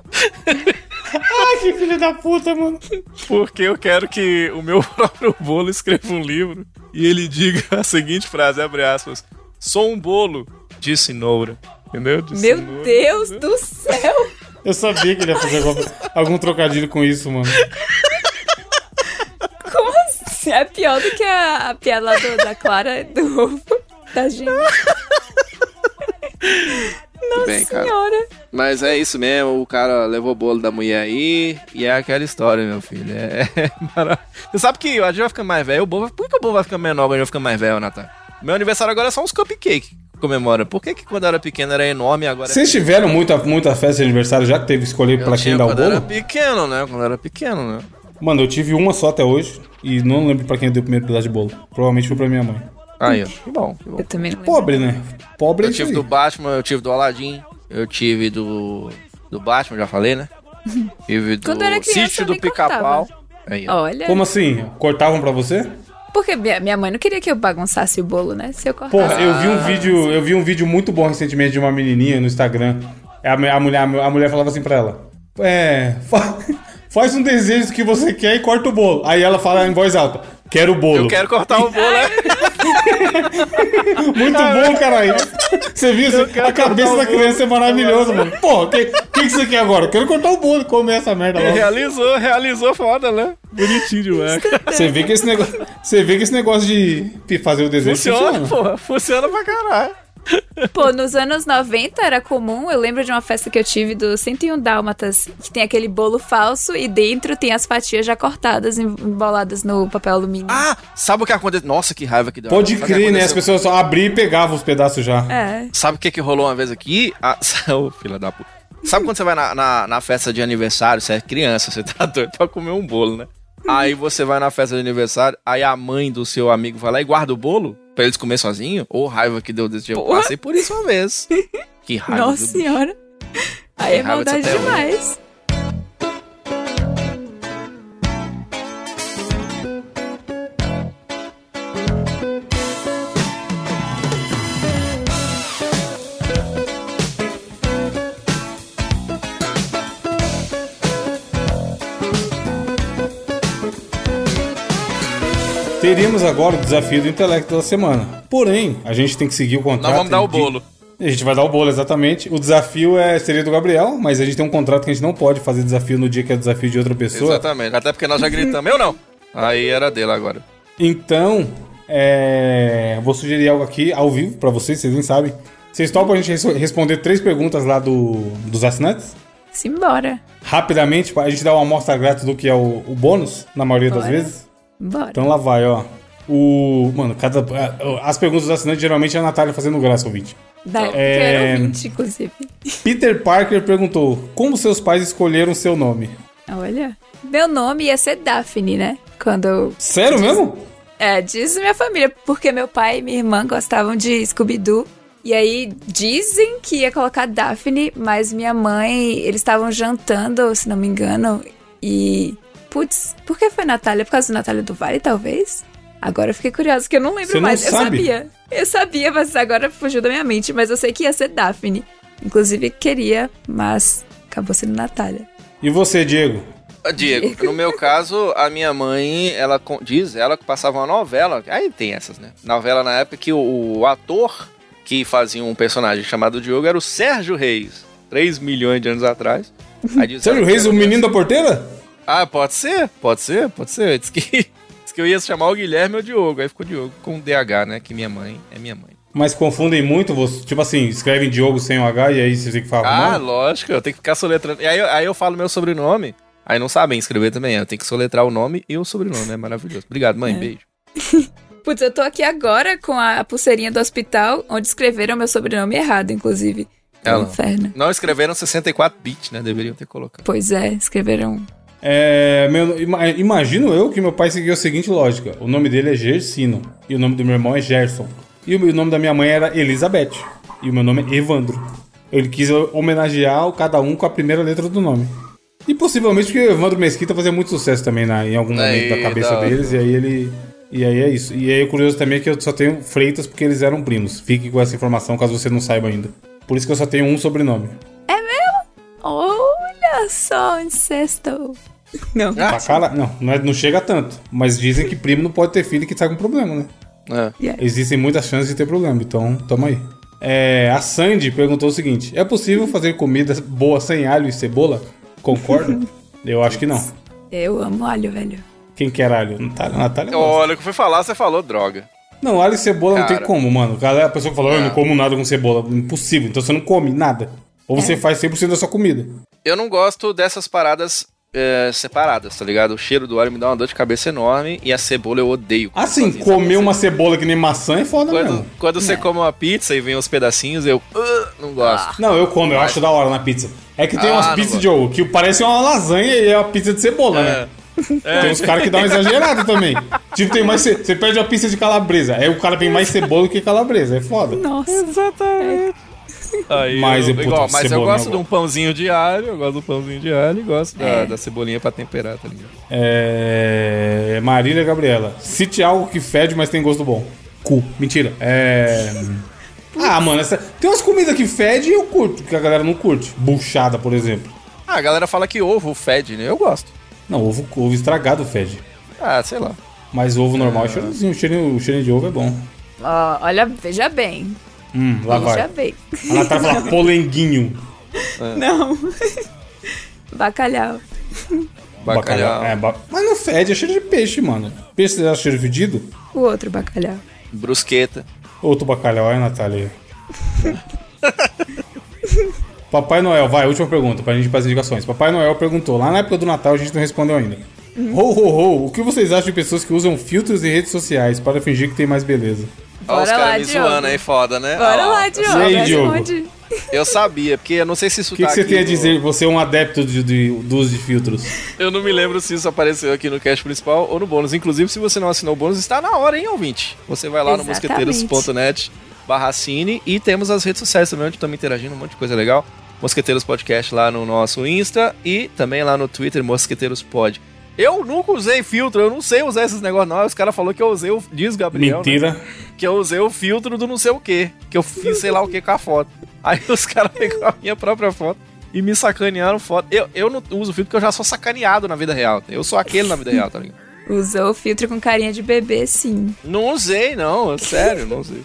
Ai, que filho da puta, mano. Porque eu quero que o meu próprio bolo escreva um livro e ele diga a seguinte frase, abre aspas. Sou um bolo, disse Noura. Entendeu? Disse Meu Noura. Deus do céu! Eu sabia que ele ia fazer algum, algum trocadilho com isso, mano. Como assim? É pior do que a, a piada lá do- da Clara do ovo da gente. Nossa bem, cara. senhora. Mas é isso mesmo, o cara levou o bolo da mulher aí e é aquela história, meu filho. É, é maravilhoso. Você sabe que a gente vai ficando mais velho, o bolo, por que o bolo vai ficar menor quando a gente vai ficando mais velho, Natália? Meu aniversário agora é só uns cupcake que comemora. Por que, que quando eu era pequeno era enorme e agora é Vocês tiveram muita, muita festa de aniversário já que teve que escolher Eu pra quem dá o quando era bolo? pequeno, né? Quando era pequeno, né? Mano, eu tive uma só até hoje e não lembro pra quem eu dei o primeiro pedaço de bolo. Provavelmente foi pra minha mãe. Aí, ó. Que bom, que bom. Eu também não. Pobre, né? Pobre é Eu isso tive aí. do Batman, eu tive do Aladdin, eu tive do. Do Batman, já falei, né? Tive do Quando era criança, Sítio eu do Pica-Pau. Olha, Como assim? Cortavam pra você? Porque minha, mãe não queria que eu bagunçasse o bolo, né? Se eu cortasse. Porra, eu vi um vídeo, eu vi um vídeo muito bom recentemente de uma menininha no Instagram. A, a mulher, a mulher falava assim pra ela: É, fa- faz um desejo do que você quer e corta o bolo. Aí ela fala em voz alta: Quero o bolo. Eu quero cortar o bolo, né? Muito bom, caralho. Você viu? A cabeça da criança é maravilhosa, mano. Porra, o que, que, que você quer agora? Eu quero cortar o bolo e comer essa merda logo. Realizou, realizou foda, né? Bonitinho demais. Você vê que esse negócio, você vê que esse negócio de fazer o desejo Funciona, funciona. porra. Funciona pra caralho. Pô, nos anos 90 era comum, eu lembro de uma festa que eu tive do 101 Dálmatas, que tem aquele bolo falso e dentro tem as fatias já cortadas, em- emboladas no papel alumínio. Ah, sabe o que aconteceu? Nossa, que raiva que deu. Pode Sabe o crer, né? As pessoas só abriam e pegavam os pedaços já. É. Sabe o que que rolou uma vez aqui? Ah, ô, filha da puta. Sabe quando você vai na, na, na festa de aniversário, você é criança, você tá doido pra comer um bolo, né? Aí você vai na festa de aniversário, aí a mãe do seu amigo vai lá e guarda o bolo pra eles comer sozinho. Ô, raiva que deu desse dia. Eu passei por isso uma vez. Que raiva. Nossa senhora. Aí é maldade até hoje. Teríamos agora o desafio do intelecto da semana. Porém, a gente tem que seguir o contrato. Nós vamos dar o bolo. A gente vai dar o bolo, exatamente. O desafio é, seria do Gabriel, mas a gente tem um contrato que a gente não pode fazer desafio no dia que é desafio de outra pessoa. Exatamente. Até porque nós já gritamos. Eu não. Aí era dele agora. Então, é, vou sugerir algo aqui ao vivo pra vocês, vocês nem sabem. Vocês topam a gente res- responder três perguntas lá do, dos assinantes? Simbora. Rapidamente, a gente dar uma amostra grátis do que é o, o bônus, na maioria das Bora. vezes. Bora. Então lá vai, ó. O. Mano, cada. As perguntas dos assinantes geralmente é a Natália fazendo graça, ouvinte. Da, É. 20, inclusive. Peter Parker perguntou: Como seus pais escolheram seu nome? Olha. Meu nome ia ser Daphne, né? Quando eu Sério mesmo? É, diz minha família, porque meu pai e minha irmã gostavam de Scooby-Doo. E aí dizem que ia colocar Daphne, mas minha mãe, eles estavam jantando, se não me engano, e. Putz, por que foi Natália? Por causa do Natália do Vale, talvez? Agora eu fiquei curiosa, que eu não lembro Você não mais. Eu sabe? sabia. Eu sabia, mas agora fugiu da minha mente. Mas eu sei que ia ser Daphne. Inclusive queria, mas acabou sendo Natália. E você, Diego? Ô, Diego, no meu caso, a minha mãe, ela diz ela que passava uma novela. Aí tem essas, né? Novela na época que o, o ator que fazia um personagem chamado Diogo era o Sérgio Reis. 3 milhões de anos atrás. Aí diz Sérgio Reis, o menino da porteira? Ah, pode ser, pode ser, pode ser. Diz que, diz que eu ia chamar o Guilherme ou o Diogo. Aí ficou Diogo com DH, né? Que minha mãe é minha mãe. Mas confundem muito, você, tipo assim, escrevem Diogo sem o H e aí você tem que falar. Ah, não? lógico, eu tenho que ficar soletrando. E aí, eu- aí eu falo meu sobrenome. Aí não sabem escrever também. Eu tenho que soletrar o nome e o sobrenome. É maravilhoso. Obrigado, mãe. Beijo. Putz, eu tô aqui agora com a pulseirinha do hospital, onde escreveram meu sobrenome errado, inclusive. É Ela. um inferno. Não escreveram 64 bits, né? Deveriam ter colocado. Pois é, escreveram. É, meu- ima- imagino eu que meu pai seguiu a seguinte lógica: o nome dele é Gersino e o nome do meu irmão é Gerson. E o nome da minha mãe era Elizabeth e o meu nome é Evandro. Ele quis homenagear o cada um com a primeira letra do nome. E possivelmente porque o Evandro Mesquita fazia muito sucesso também na, em algum momento Aí, da cabeça deles, e aí ele. E aí é isso. E aí o curioso também é que eu só tenho Freitas porque eles eram primos. Fique com essa informação caso você não saiba ainda. Por isso que eu só tenho um sobrenome. Olha só, incesto. Não. Pra cara... Não, não, é- não chega tanto. Mas dizem que primo não pode ter filho que tá com problema, né? É. Existem muitas chances de ter problema, então tamo aí. É, a Sandy perguntou o seguinte: É possível fazer comida boa sem alho e cebola? Concorda? eu acho que não. Eu amo alho, velho. Quem quer alho? Natália, Natália gosta. Olha, o que eu fui falar, você falou droga. Não, alho e cebola não tem Cara. como, mano. Galera, a pessoa que falou, eu não Não. como nada com cebola. Impossível. Então você não come nada. Ou você faz 100% da sua comida. Eu não gosto dessas paradas é, separadas, tá ligado? O cheiro do alho me dá uma dor de cabeça enorme e a cebola eu odeio. Assim, comer uma cebola que nem maçã é foda Quando, mesmo. quando você come uma pizza e vem uns pedacinhos, eu "Ah, não gosto. Não, eu como, eu acho da hora na pizza. É que tem Ah, umas pizzas de ovo que parece uma lasanha e é uma pizza de cebola, né? Tem uns caras que dão uma exagerada também. Tipo, tem mais. Você pede uma pizza de calabresa. Aí o cara tem mais cebola do que calabresa. É foda. Nossa. Aí Mas eu, é igual, mas eu gosto de um pãozinho de alho, eu gosto do pãozinho de alho e gosto da, É. da cebolinha pra temperar, tá ligado? É. Marília Gabriela. Cite algo que fede, mas tem gosto bom. Cu. Mentira. É. Ah, mano, essa... tem umas comidas que fede e eu curto, que a galera não curte. Buchada, por exemplo. Ah, a galera fala que ovo fede, né? Eu gosto. Não, ovo, ovo estragado fede. Ah, sei lá. Mas ovo normal é cheirosinho. O cheirinho, o cheirinho de ovo é bom. Ó, olha, veja bem. Hum, lá vai. bem. A Natália fala polenguinho. Não. Bacalhau. Bacalhau. É, ba- Mas não fede, é cheiro de peixe, mano. Peixe você acha cheiro fedido? O outro bacalhau. Brusqueta. Outro bacalhau, é, Natália? Papai Noel, vai, última pergunta pra gente ir pras indicações. Papai Noel perguntou, lá na época do Natal a gente não respondeu ainda. Ho, ho, ho, o que vocês acham de pessoas que usam filtros em redes sociais para fingir que tem mais beleza? Olha os Bora lá, caras me Diogo. zoando aí, foda, né? Bora Ah, lá, Diogo. Aí, Diogo? responde. Eu sabia, porque eu não sei se isso O que, tá que você aqui tem a no- dizer? Você é um adepto de, de, do uso de filtros. Eu não me lembro se isso apareceu aqui no cast principal ou no bônus. Inclusive, se você não assinou o bônus, está na hora, hein, ouvinte? Você vai lá no Exatamente. mosqueteiros.net barra cine e temos as redes sociais também, onde estamos interagindo, um monte de coisa legal. Mosqueteiros Podcast lá no nosso Insta e também lá no Twitter, Mosqueteiros Pod. Eu nunca usei filtro, eu não sei usar esses negócios não. Os caras falaram que eu usei o... Diz Gabriel, né? Mentira. que eu usei o filtro do não sei o que, que eu fiz sei lá o que com a foto. Aí os caras pegaram a minha própria foto e me sacanearam foto. Eu, eu não uso filtro porque eu já sou sacaneado na vida real. Eu sou aquele na vida real, tá ligado? Usou o filtro com carinha de bebê, sim. Não usei, não, sério, não usei.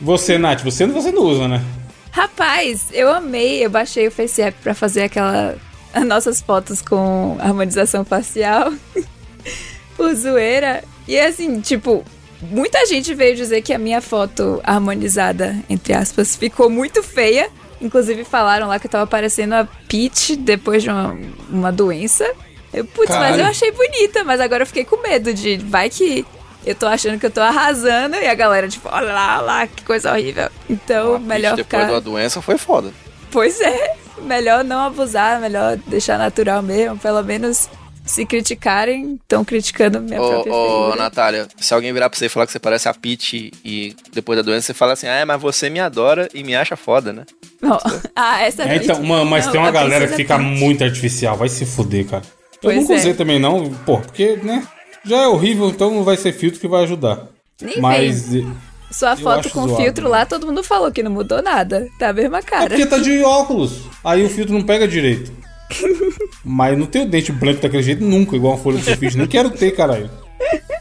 Você, Nath, você, você não usa, né? Rapaz, eu amei. Eu baixei o Face App pra fazer aquela. As nossas fotos com harmonização facial. Por zoeira. E assim, tipo, muita gente veio dizer que a minha foto harmonizada, entre aspas, ficou muito feia. Inclusive falaram lá que eu tava parecendo a Peach depois de uma, uma doença. Eu, putz, mas eu achei bonita, mas agora eu fiquei com medo de. Vai que eu tô achando que eu tô arrasando e a galera, tipo, olha lá, olha lá, que coisa horrível. Então, A melhor Peach, depois ficar. da doença foi foda. Pois é, melhor não abusar, melhor deixar natural mesmo. Pelo menos se criticarem, estão criticando minha própria Ô, ô, figura. Natália, se alguém virar pra você e falar que você parece a Peach e depois da doença você fala assim, ah, mas você me adora e me acha foda, né? Ó, ah, essa É, então, mano, mas Não, tem uma galera que princesa fica Peach. muito artificial. Vai se fuder, cara. Eu Pois nunca é. usei também, não. Pô, porque, né? Já é horrível, então não vai ser filtro que vai ajudar. Nem Mas. Sua foto com zoado, filtro né? lá, todo mundo falou que não mudou nada. Tá a mesma É cara. porque tá de óculos. Aí o filtro não pega direito. Mas não tenho dente branco daquele jeito nunca, igual uma folha de sulfite. Não quero ter, caralho.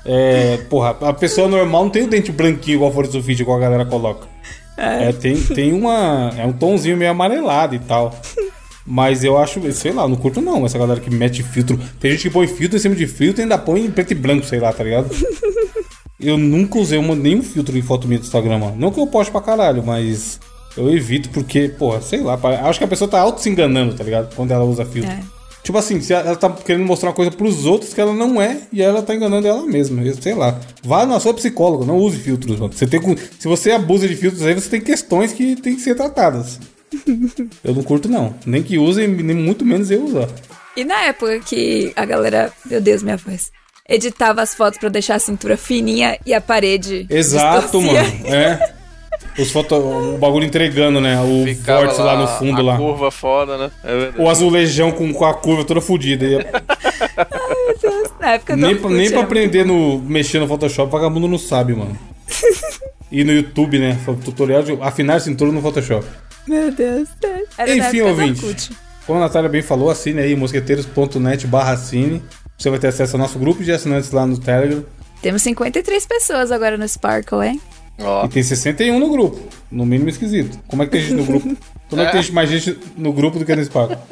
É, porra, a pessoa normal não tem o dente branquinho igual a folha de sulfite, igual a galera coloca. É, tem, tem uma. É um tomzinho meio amarelado e tal. Mas eu acho, sei lá, não curto não. Essa galera que mete filtro. Tem gente que põe filtro em cima de filtro e ainda põe em preto e branco, sei lá, tá ligado? Eu nunca usei uma, nenhum filtro em foto minha do Instagram, mano. Não que eu poste pra caralho, mas eu evito porque, porra, sei lá, acho que a pessoa tá auto se enganando, tá ligado? Quando ela usa filtro. É. Tipo assim, se ela tá querendo mostrar uma coisa pros outros que ela não é e ela tá enganando ela mesma. Sei lá. Vá na sua psicóloga, não use filtros, mano. Você tem, se você abusa de filtros aí, você tem questões que tem que ser tratadas. eu não curto, não. Nem que usem, nem muito menos eu usar. E na época que a galera, meu Deus, minha voz, editava as fotos pra deixar a cintura fininha e a parede. Exato, distorcia. mano. É. os foto, o bagulho entregando, né? O Ficava vórtice lá, no fundo a lá. curva foda, né? É. O azulejão com, com a curva toda fodida. E- Na época nem, Orkut, nem pra aprender no mexer no Photoshop, vagabundo não sabe, mano. E no YouTube, né? Tutorial de afinar cintura no Photoshop. Meu Deus. Era Enfim, ouvinte. Como a Natália bem falou, assine aí mosqueteiros.net barra assine. Você vai ter acesso ao nosso grupo de assinantes lá no Telegram. Temos 53 pessoas agora no Sparkle, hein? Ó, E tem 61 no grupo. No mínimo esquisito. Como é que tem gente no grupo? Como é que tem gente- mais gente no grupo do que no Sparkle?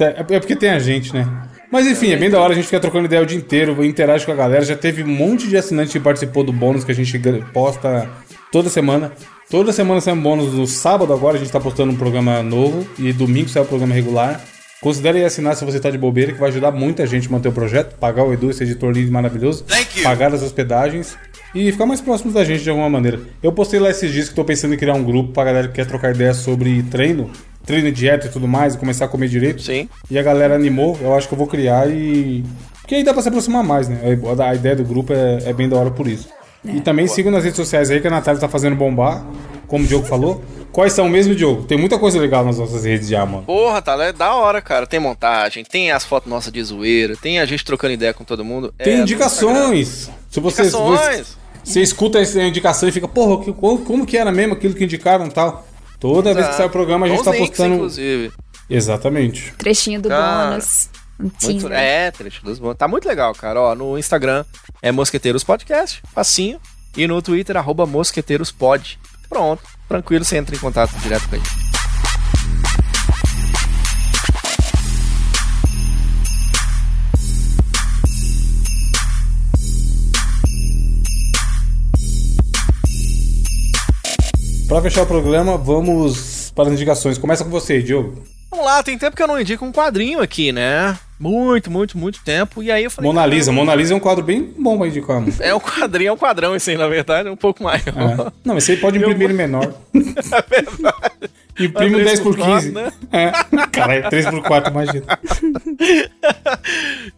É é porque tem a gente, né? Mas enfim, é bem da hora, a gente fica trocando ideia o dia inteiro, interage com a galera. Já teve um monte de assinante que participou do bônus que a gente posta toda semana. Toda semana sai um bônus. No sábado agora a gente tá postando um programa novo e domingo sai o programa regular. Considere aí assinar se você tá de bobeira, que vai ajudar muita gente a manter o projeto, pagar o Edu, esse editor lindo e maravilhoso, pagar as hospedagens e ficar mais próximos da gente de alguma maneira. Eu postei lá esses dias que tô pensando em criar um grupo pra galera que quer trocar ideias sobre treino, treino, dieta e tudo mais, e começar a comer direito. sim. E a galera animou, eu acho que eu vou criar e. Porque aí dá pra se aproximar mais, né? A ideia do grupo é, é bem da hora por isso. e também sigam nas redes sociais aí que a Natália tá fazendo bombar, como o Diogo falou. Quais são mesmo, Diogo? Tem muita coisa legal nas nossas redes já, mano. Porra, tá é da hora, cara. Tem montagem, tem as fotos nossas de zoeira, tem a gente trocando ideia com todo mundo. Tem É, indicações. Se você, se você, Indicações. você escuta essa indicação e fica, porra, que- como, como que era mesmo aquilo que indicaram e tal. Toda vez que sai o programa a gente Os tá links, postando. Inclusive. Exatamente. Trechinho do Cara, bônus. Um Muito, é, trecho dos bons. Tá muito legal, cara. Ó, no Instagram é Mosqueteiros Podcast, facinho. E no Twitter, arroba mosqueteirospod. Pronto, tranquilo, você entra em contato direto com a gente. Pra fechar o programa, vamos para as indicações. Começa com você, Diogo. Vamos lá, tem tempo que eu não indico um quadrinho aqui, né? Muito, muito, muito tempo. E aí eu falei. Mona Lisa. Mona Lisa é um quadro bem bom pra indicar, mano. É um quadrinho, é um quadrão esse aí, na verdade, é um pouco maior. É. Não, mas você pode imprimir ele menor. É verdade. Imprime um Mas 10 por 10 por 15. né? É. Caralho, 3 por 4, imagina.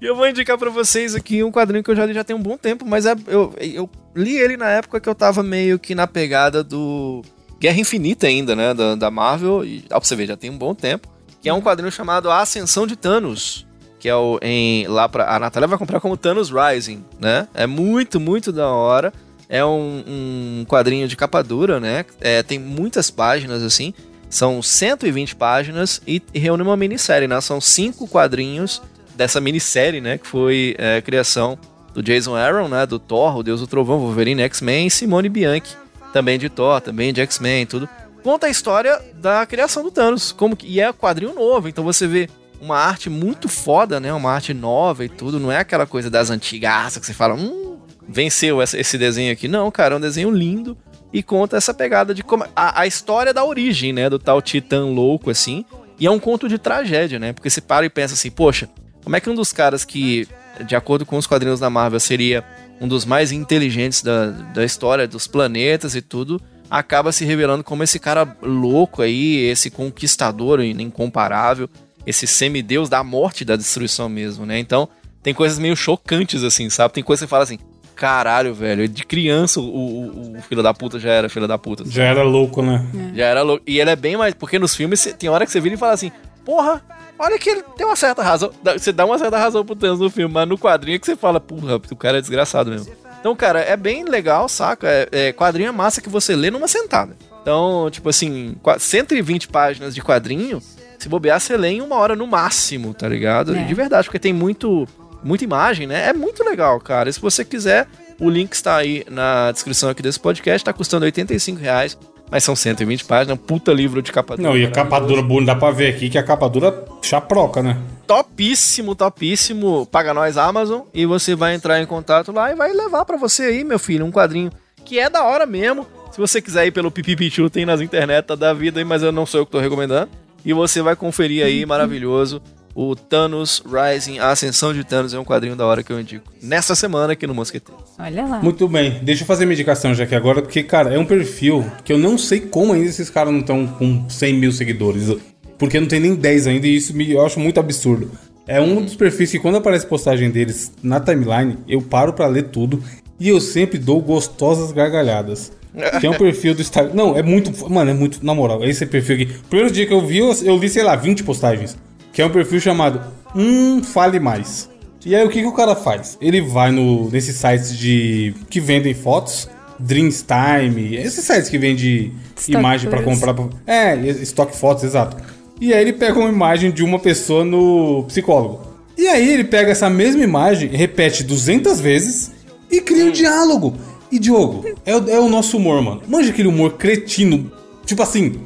E eu vou indicar pra vocês aqui um quadrinho que eu já li já tem um bom tempo, mas é, eu, eu li ele na época que eu tava meio que na pegada do Guerra Infinita ainda, né, da, da Marvel, e ó, pra você ver, já tem um bom tempo, que é um quadrinho chamado A Ascensão de Thanos, que é o em lá pra a Natália vai comprar como Thanos Rising, né? É muito, muito da hora. É um, um quadrinho de capa dura, né? É, tem muitas páginas assim. São 120 páginas e, reúne uma minissérie, né? São cinco quadrinhos dessa minissérie, né? Que foi é, criação do Jason Aaron, né? Do Thor, o Deus do Trovão, Wolverine, X-Men e Simone Bianchi, também de Thor, também de X-Men tudo. Conta a história da criação do Thanos, como que, e é quadrinho novo, então você vê uma arte muito foda, né? Uma arte nova e tudo, não é aquela coisa das antigas que você fala, hum, venceu esse desenho aqui. Não, cara, é um desenho lindo e conta essa pegada de como a, a história da origem, né, do tal Titã louco assim. E é um conto de tragédia, né? Porque você para e pensa assim, poxa, como é que um dos caras que, de acordo com os quadrinhos da Marvel, seria um dos mais inteligentes da, da história dos planetas e tudo, acaba se revelando como esse cara louco aí, esse conquistador incomparável, esse semideus da morte e da destruição mesmo, né? Então, tem coisas meio chocantes assim, sabe? Tem coisa que você fala assim, caralho, velho, de criança o, o, o filho da puta já era filho da puta. Já era louco, né? Já era louco. E ele é bem mais. Porque nos filmes tem hora que você vira e fala assim: Porra, olha que ele tem uma certa razão. Você dá uma certa razão pro Thanos no filme, mas no quadrinho é que você fala: Porra, o cara é desgraçado mesmo. Então, cara, é bem legal, saca? É, é quadrinho é massa que você lê numa sentada. Então, tipo assim, qua- 120 páginas de quadrinho, se bobear, você lê em uma hora no máximo, tá ligado? É. De verdade, porque tem muito, muita imagem, né? É muito legal, cara. E se você quiser, o link está aí na descrição aqui desse podcast, tá custando 85 reais. Mas são 120 páginas, um puta livro de capa dura. Não, e a capa dura, boa, dá pra ver aqui que a capa dura chaproca, né? Topíssimo, topíssimo. Paga nós Amazon e você vai entrar em contato lá e vai levar pra você aí, meu filho, um quadrinho que é da hora mesmo. Se você quiser ir pelo Pipipichu, tem nas internet tá da vida aí, mas eu não sou eu que tô recomendando. E você vai conferir aí, maravilhoso, o Thanos Rising, a Ascensão de Thanos é um quadrinho da hora que eu indico. Nessa semana aqui no Mosqueteiro. Olha lá. Muito bem, deixa eu fazer minha indicação já aqui agora, porque, cara, é um perfil que eu não sei como ainda esses caras não estão com 100 mil seguidores. Porque não tem nem 10 ainda, e isso me, eu acho muito absurdo. É um dos perfis que quando aparece postagem deles na timeline, eu paro pra ler tudo e eu sempre dou gostosas gargalhadas. Que é um perfil do Instagram. Não, é muito. Mano, é muito. Na moral, esse perfil aqui. Primeiro dia que eu vi, eu, li, sei lá, 20 postagens. Que é um perfil chamado Hum Fale Mais. E aí o que, que o cara faz? Ele vai no, nesses sites de. que vendem fotos. Dreams Time, esses sites que vendem imagem pra photos. comprar. pra- É, estoque fotos, exato. E aí ele pega uma imagem de uma pessoa no psicólogo. E aí ele pega essa mesma imagem, repete 200 vezes e cria um diálogo. E Diogo, é, o- é o nosso humor, mano. Manja aquele humor cretino, tipo assim,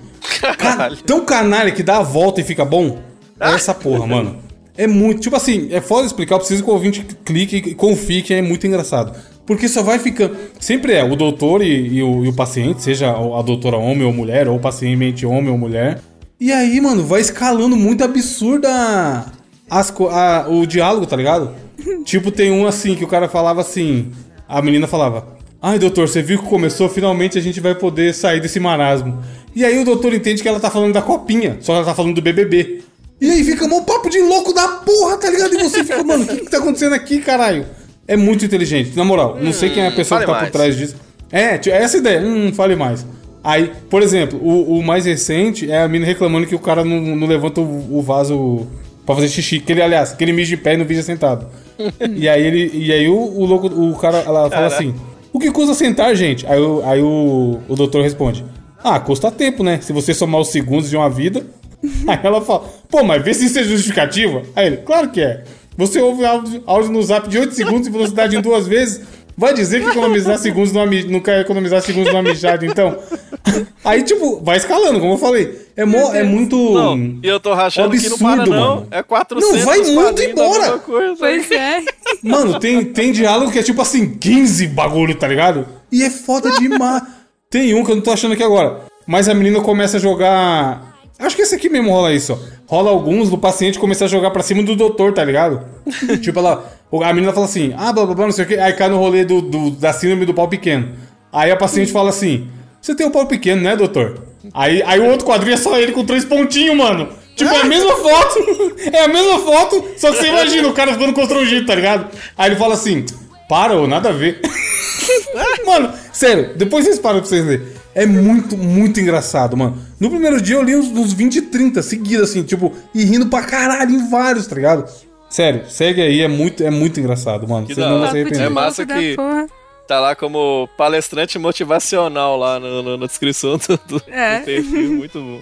ca- tão canalha que dá a volta e fica bom. É essa porra, mano. É muito, tipo assim, é foda explicar, eu preciso que o ouvinte clique e confie que é muito engraçado. Porque só vai ficando. Sempre é o doutor e, e o, e o paciente, seja a doutora homem ou mulher, ou o paciente homem ou mulher. E aí, mano, vai escalando muito absurda as, a- o diálogo, tá ligado? tipo, tem um assim que o cara falava assim. A menina falava: Ai, doutor, você viu que começou? Finalmente a gente vai poder sair desse marasmo. E aí o doutor entende que ela tá falando da copinha, só que ela tá falando do BBB. E aí fica um papo de louco da porra, tá ligado? E você fica, mano, o que, que tá acontecendo aqui, caralho? É muito inteligente, na moral. não sei quem é a pessoa que tá por mais. trás disso. É, é essa ideia. Hum, fale mais. Aí, por exemplo, o, o mais recente é a mina reclamando que o cara não, não levanta o, o vaso pra fazer xixi. Que ele, aliás, que ele mija de pé e não mija sentado. e aí ele. E aí o, o louco, o cara, ela fala assim: O que custa sentar, gente? Aí, o- aí o, o doutor responde: Ah, custa tempo, né? Se você somar os segundos de uma vida. Aí ela fala: Pô, mas vê se isso é justificativa. Aí ele: Claro que é. Você ouve áudio, áudio no zap de 8 segundos e velocidade em duas vezes. Vai dizer que economizar segundos numa, não quer economizar segundos numa mijada, então. Aí, tipo, vai escalando, como eu falei. É, mo, é muito. Não, e eu tô rachando que não para absurdo, não. mano. É 400 Não, vai muito embora. Coisa. Pois é. Mano, tem, tem diálogo que é tipo assim, 15 bagulho, tá ligado? E é foda demais. tem um que eu não tô achando aqui agora. Mas a menina começa a jogar. Acho que esse aqui mesmo rola isso, ó. Rola alguns do paciente começar a jogar pra cima do doutor, tá ligado? tipo, ela. A menina fala assim, ah, blá blá blá, não sei o quê. Aí cai no rolê do, do- da síndrome do pau pequeno. Aí a paciente fala assim: Você tem um pau pequeno, né, doutor? Aí, aí o outro quadrinho é só ele com três pontinhos, mano. Tipo, é a mesma foto. É a mesma foto, só que você imagina o cara ficando constrangido, tá ligado? Aí ele fala assim: Para, ô, nada a ver. mano, sério, depois vocês param pra vocês lerem. É muito, muito engraçado, mano. No primeiro dia eu li uns, uns 20, 30 seguidos, assim, tipo, e rindo pra caralho em vários, tá ligado? Sério, segue aí, é muito, é muito engraçado, mano. Que Vocês não vão se arrepender. É massa que-. Tá lá como palestrante motivacional lá no- no- na descrição do, do- É. do perfil. Muito bom.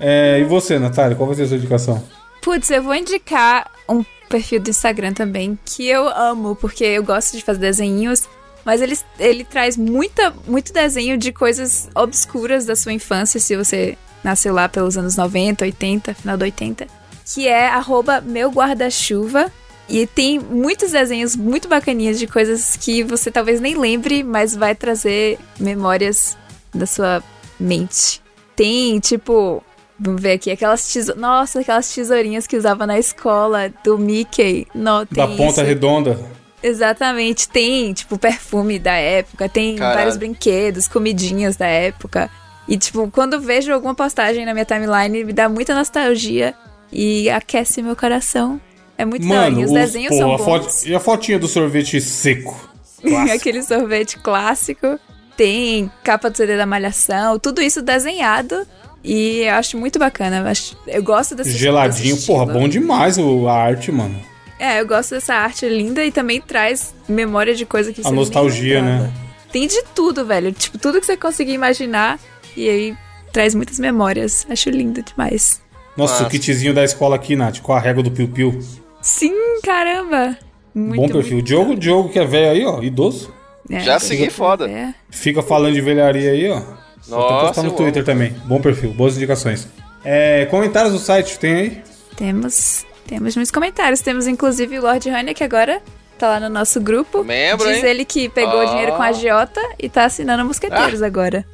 É, e você, Natália, qual vai ser a sua indicação? Putz, eu vou indicar um perfil do Instagram também que eu amo, porque eu gosto de fazer desenhinhos, mas ele, ele traz muita, muito desenho de coisas obscuras da sua infância, se você nasceu lá pelos anos 90, 80, final do 80, que é arroba meu guarda-chuva. E tem muitos desenhos muito bacaninhas de coisas que você talvez nem lembre, mas vai trazer memórias da sua mente. Tem, tipo, vamos ver aqui, aquelas tesourinhas. Nossa, aquelas tesourinhas que usava na escola do Mickey. Não, tem Da ponta isso. redonda. Exatamente, tem, tipo, perfume da época, tem Caralho. vários brinquedos, comidinhas da época. E, tipo, quando eu vejo alguma postagem na minha timeline, me dá muita nostalgia e aquece meu coração. É muito da hora. Mano, E os o- desenhos pô, são a foto- bons. e a fotinha do sorvete seco? Aquele sorvete clássico. Tem capa do CD da Malhação, tudo isso desenhado. E eu acho muito bacana. Eu, acho- eu gosto desse Geladinho, desse porra, bom demais o, a arte, mano. É, eu gosto dessa arte linda e também traz memória de coisa que A você nem nostalgia, né? Tem de tudo, velho. Tipo, tudo que você conseguir imaginar. E aí traz muitas memórias. Acho lindo demais. Nossa, Massa. o kitzinho da escola aqui, Nath, com a régua do Piu Piu. Sim, caramba! Muito, Bom perfil. O muito Diogo, Diogo que é velho aí, ó, idoso. É, Já segui que foda. ver. Fica falando de velharia aí, ó. Vou até Nossa, postar no Twitter amo. também. Bom perfil, boas indicações. É, comentários do site, tem aí? Temos, temos muitos comentários. Temos inclusive o Lord Honey, que agora tá lá no nosso grupo. Membro, Diz hein? ele que pegou Ó. dinheiro com a Giota e tá assinando Mosqueteiros agora.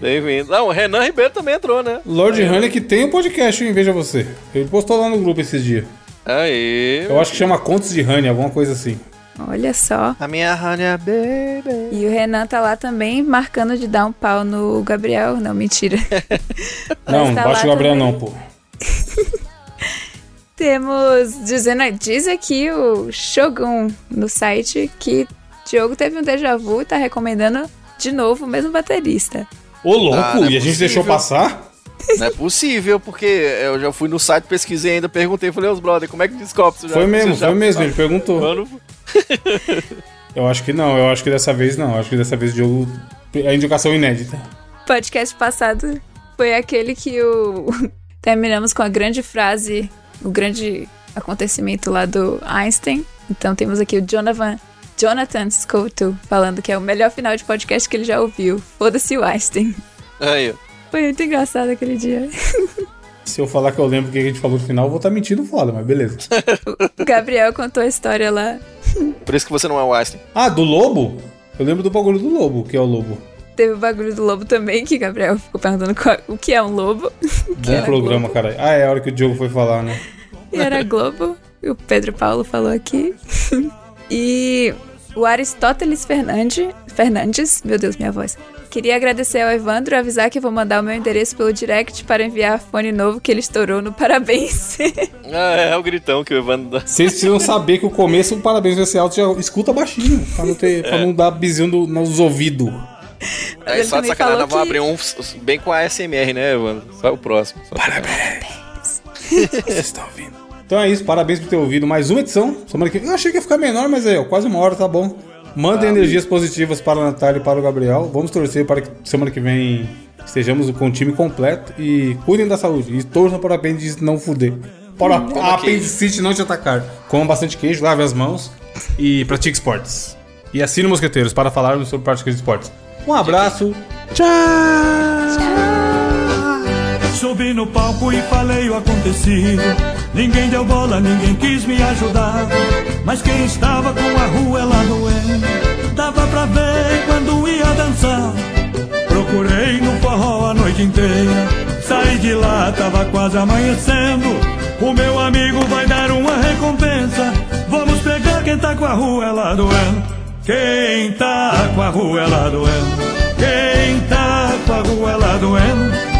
Bem-vindo. Não, o Renan Ribeiro também entrou, né? Lord Honey que tem um podcast, hein? Veja você. Ele postou lá no grupo esses dias. Aí. Eu acho que chama Contos de Honey, alguma coisa assim. Olha só. A minha Rania Baby. E o Renan tá lá também, marcando de dar um pau no Gabriel. Não, mentira. Não, não tá bate o Gabriel também. não, pô. Temos, dizendo, diz aqui o Shogun no site que Diogo teve um déjà vu e tá recomendando de novo o mesmo baterista. Ô, louco, Ah, é e a gente deixou passar? Não é possível, porque eu já fui no site, pesquisei ainda, perguntei, falei, os brother, como é que descobre? Já- Foi mesmo, já- foi mesmo, ele perguntou. Mano, Eu acho que não, eu acho que dessa vez não. Eu acho que dessa vez o Diogo. A indicação inédita. podcast passado foi aquele que o terminamos com a grande frase, o grande acontecimento lá do Einstein. Então temos aqui o Jonathan, Jonathan Scouto falando que é o melhor final de podcast que ele já ouviu. Foda-se o Einstein. Aí. Foi muito engraçado aquele dia. Se eu falar que eu lembro o que a gente falou no final, eu vou estar mentindo foda, mas beleza. O Gabriel contou a história lá. Por isso que você não é o Einstein. Ah, do lobo? Eu lembro do bagulho do lobo, que é o lobo. Teve o bagulho do lobo também, que o Gabriel ficou perguntando qual- o que é um lobo. Que Bom era programa, caralho. Ah, é a hora que o Diogo foi falar, né? E era Globo. E o Pedro Paulo falou aqui. e o Aristóteles Fernandes, Fernandes, meu Deus, minha voz. Queria agradecer ao Evandro e avisar que eu vou mandar o meu endereço pelo direct para enviar fone novo que ele estourou no parabéns. Ah, é, é o gritão que o Evandro dá. Vocês precisam saber que o começo, o parabéns vai ser alto, já escuta baixinho, pra não, ter, pra não dar bizinho do- nos ouvidos. Aí ele só de sacanagem, nós vamos que- abrir um bem com a ASMR, né, Evandro? Só o próximo. Só Vocês estão ouvindo. Então é isso, parabéns por ter ouvido mais uma edição. Semana que... Eu achei que ia ficar menor, mas é, quase uma hora, tá bom. Mandem energias positivas para a Natália e para o Gabriel. Vamos torcer para que semana que vem estejamos com o time completo. E cuidem da saúde. E torçam para o apêndice não fuder. Para a apendicite não te atacar. Comam bastante queijo, lave as mãos e pratique esportes. E assine Mosqueteiros para falarmos sobre prática de esportes. Um abraço. Subi no palco e falei o acontecido. Ninguém deu bola, ninguém quis me ajudar. Mas quem estava com a rua lá doendo, dava pra ver quando ia dançar. Procurei no forró a noite inteira. Saí de lá, tava quase amanhecendo. O meu amigo vai dar uma recompensa. Vamos pegar quem tá com a rua lá doendo. Quem tá com a rua lá doendo. Quem tá com a rua lá doendo.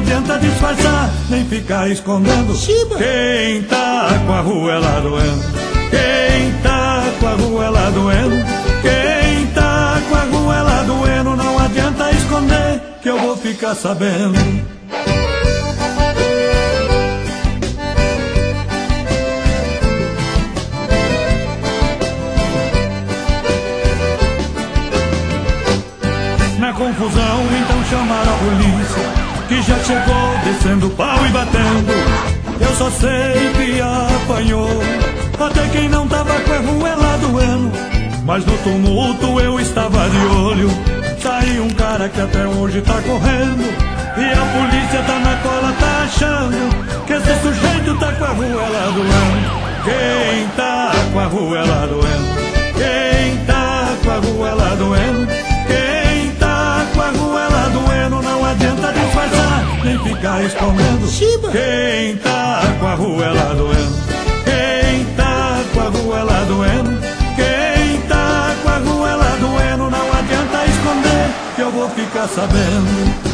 Adianta disfarçar, nem ficar escondendo. Quem tá com a rua lá doendo. Quem tá com a rua lá doendo. Quem tá com a rua lá doendo. Não adianta esconder, que eu vou ficar sabendo. Na confusão, então chamaram a polícia, que já chegou descendo pau e batendo. Eu só sei que apanhou, até quem não tava com a ruela doendo. Mas no tumulto eu estava de olho, saiu um cara que até hoje tá correndo. E a polícia tá na cola, tá achando que esse sujeito tá com a ruela doendo. Quem tá com a ruela doendo? Quem tá com a ruela doendo? Quem tá com a ruela doendo? Não adianta disfarçar, nem ficar escondendo. Quem tá com a ruela doendo? Quem tá com a ruela doendo? Quem tá com a ruela doendo? Não adianta esconder, que eu vou ficar sabendo.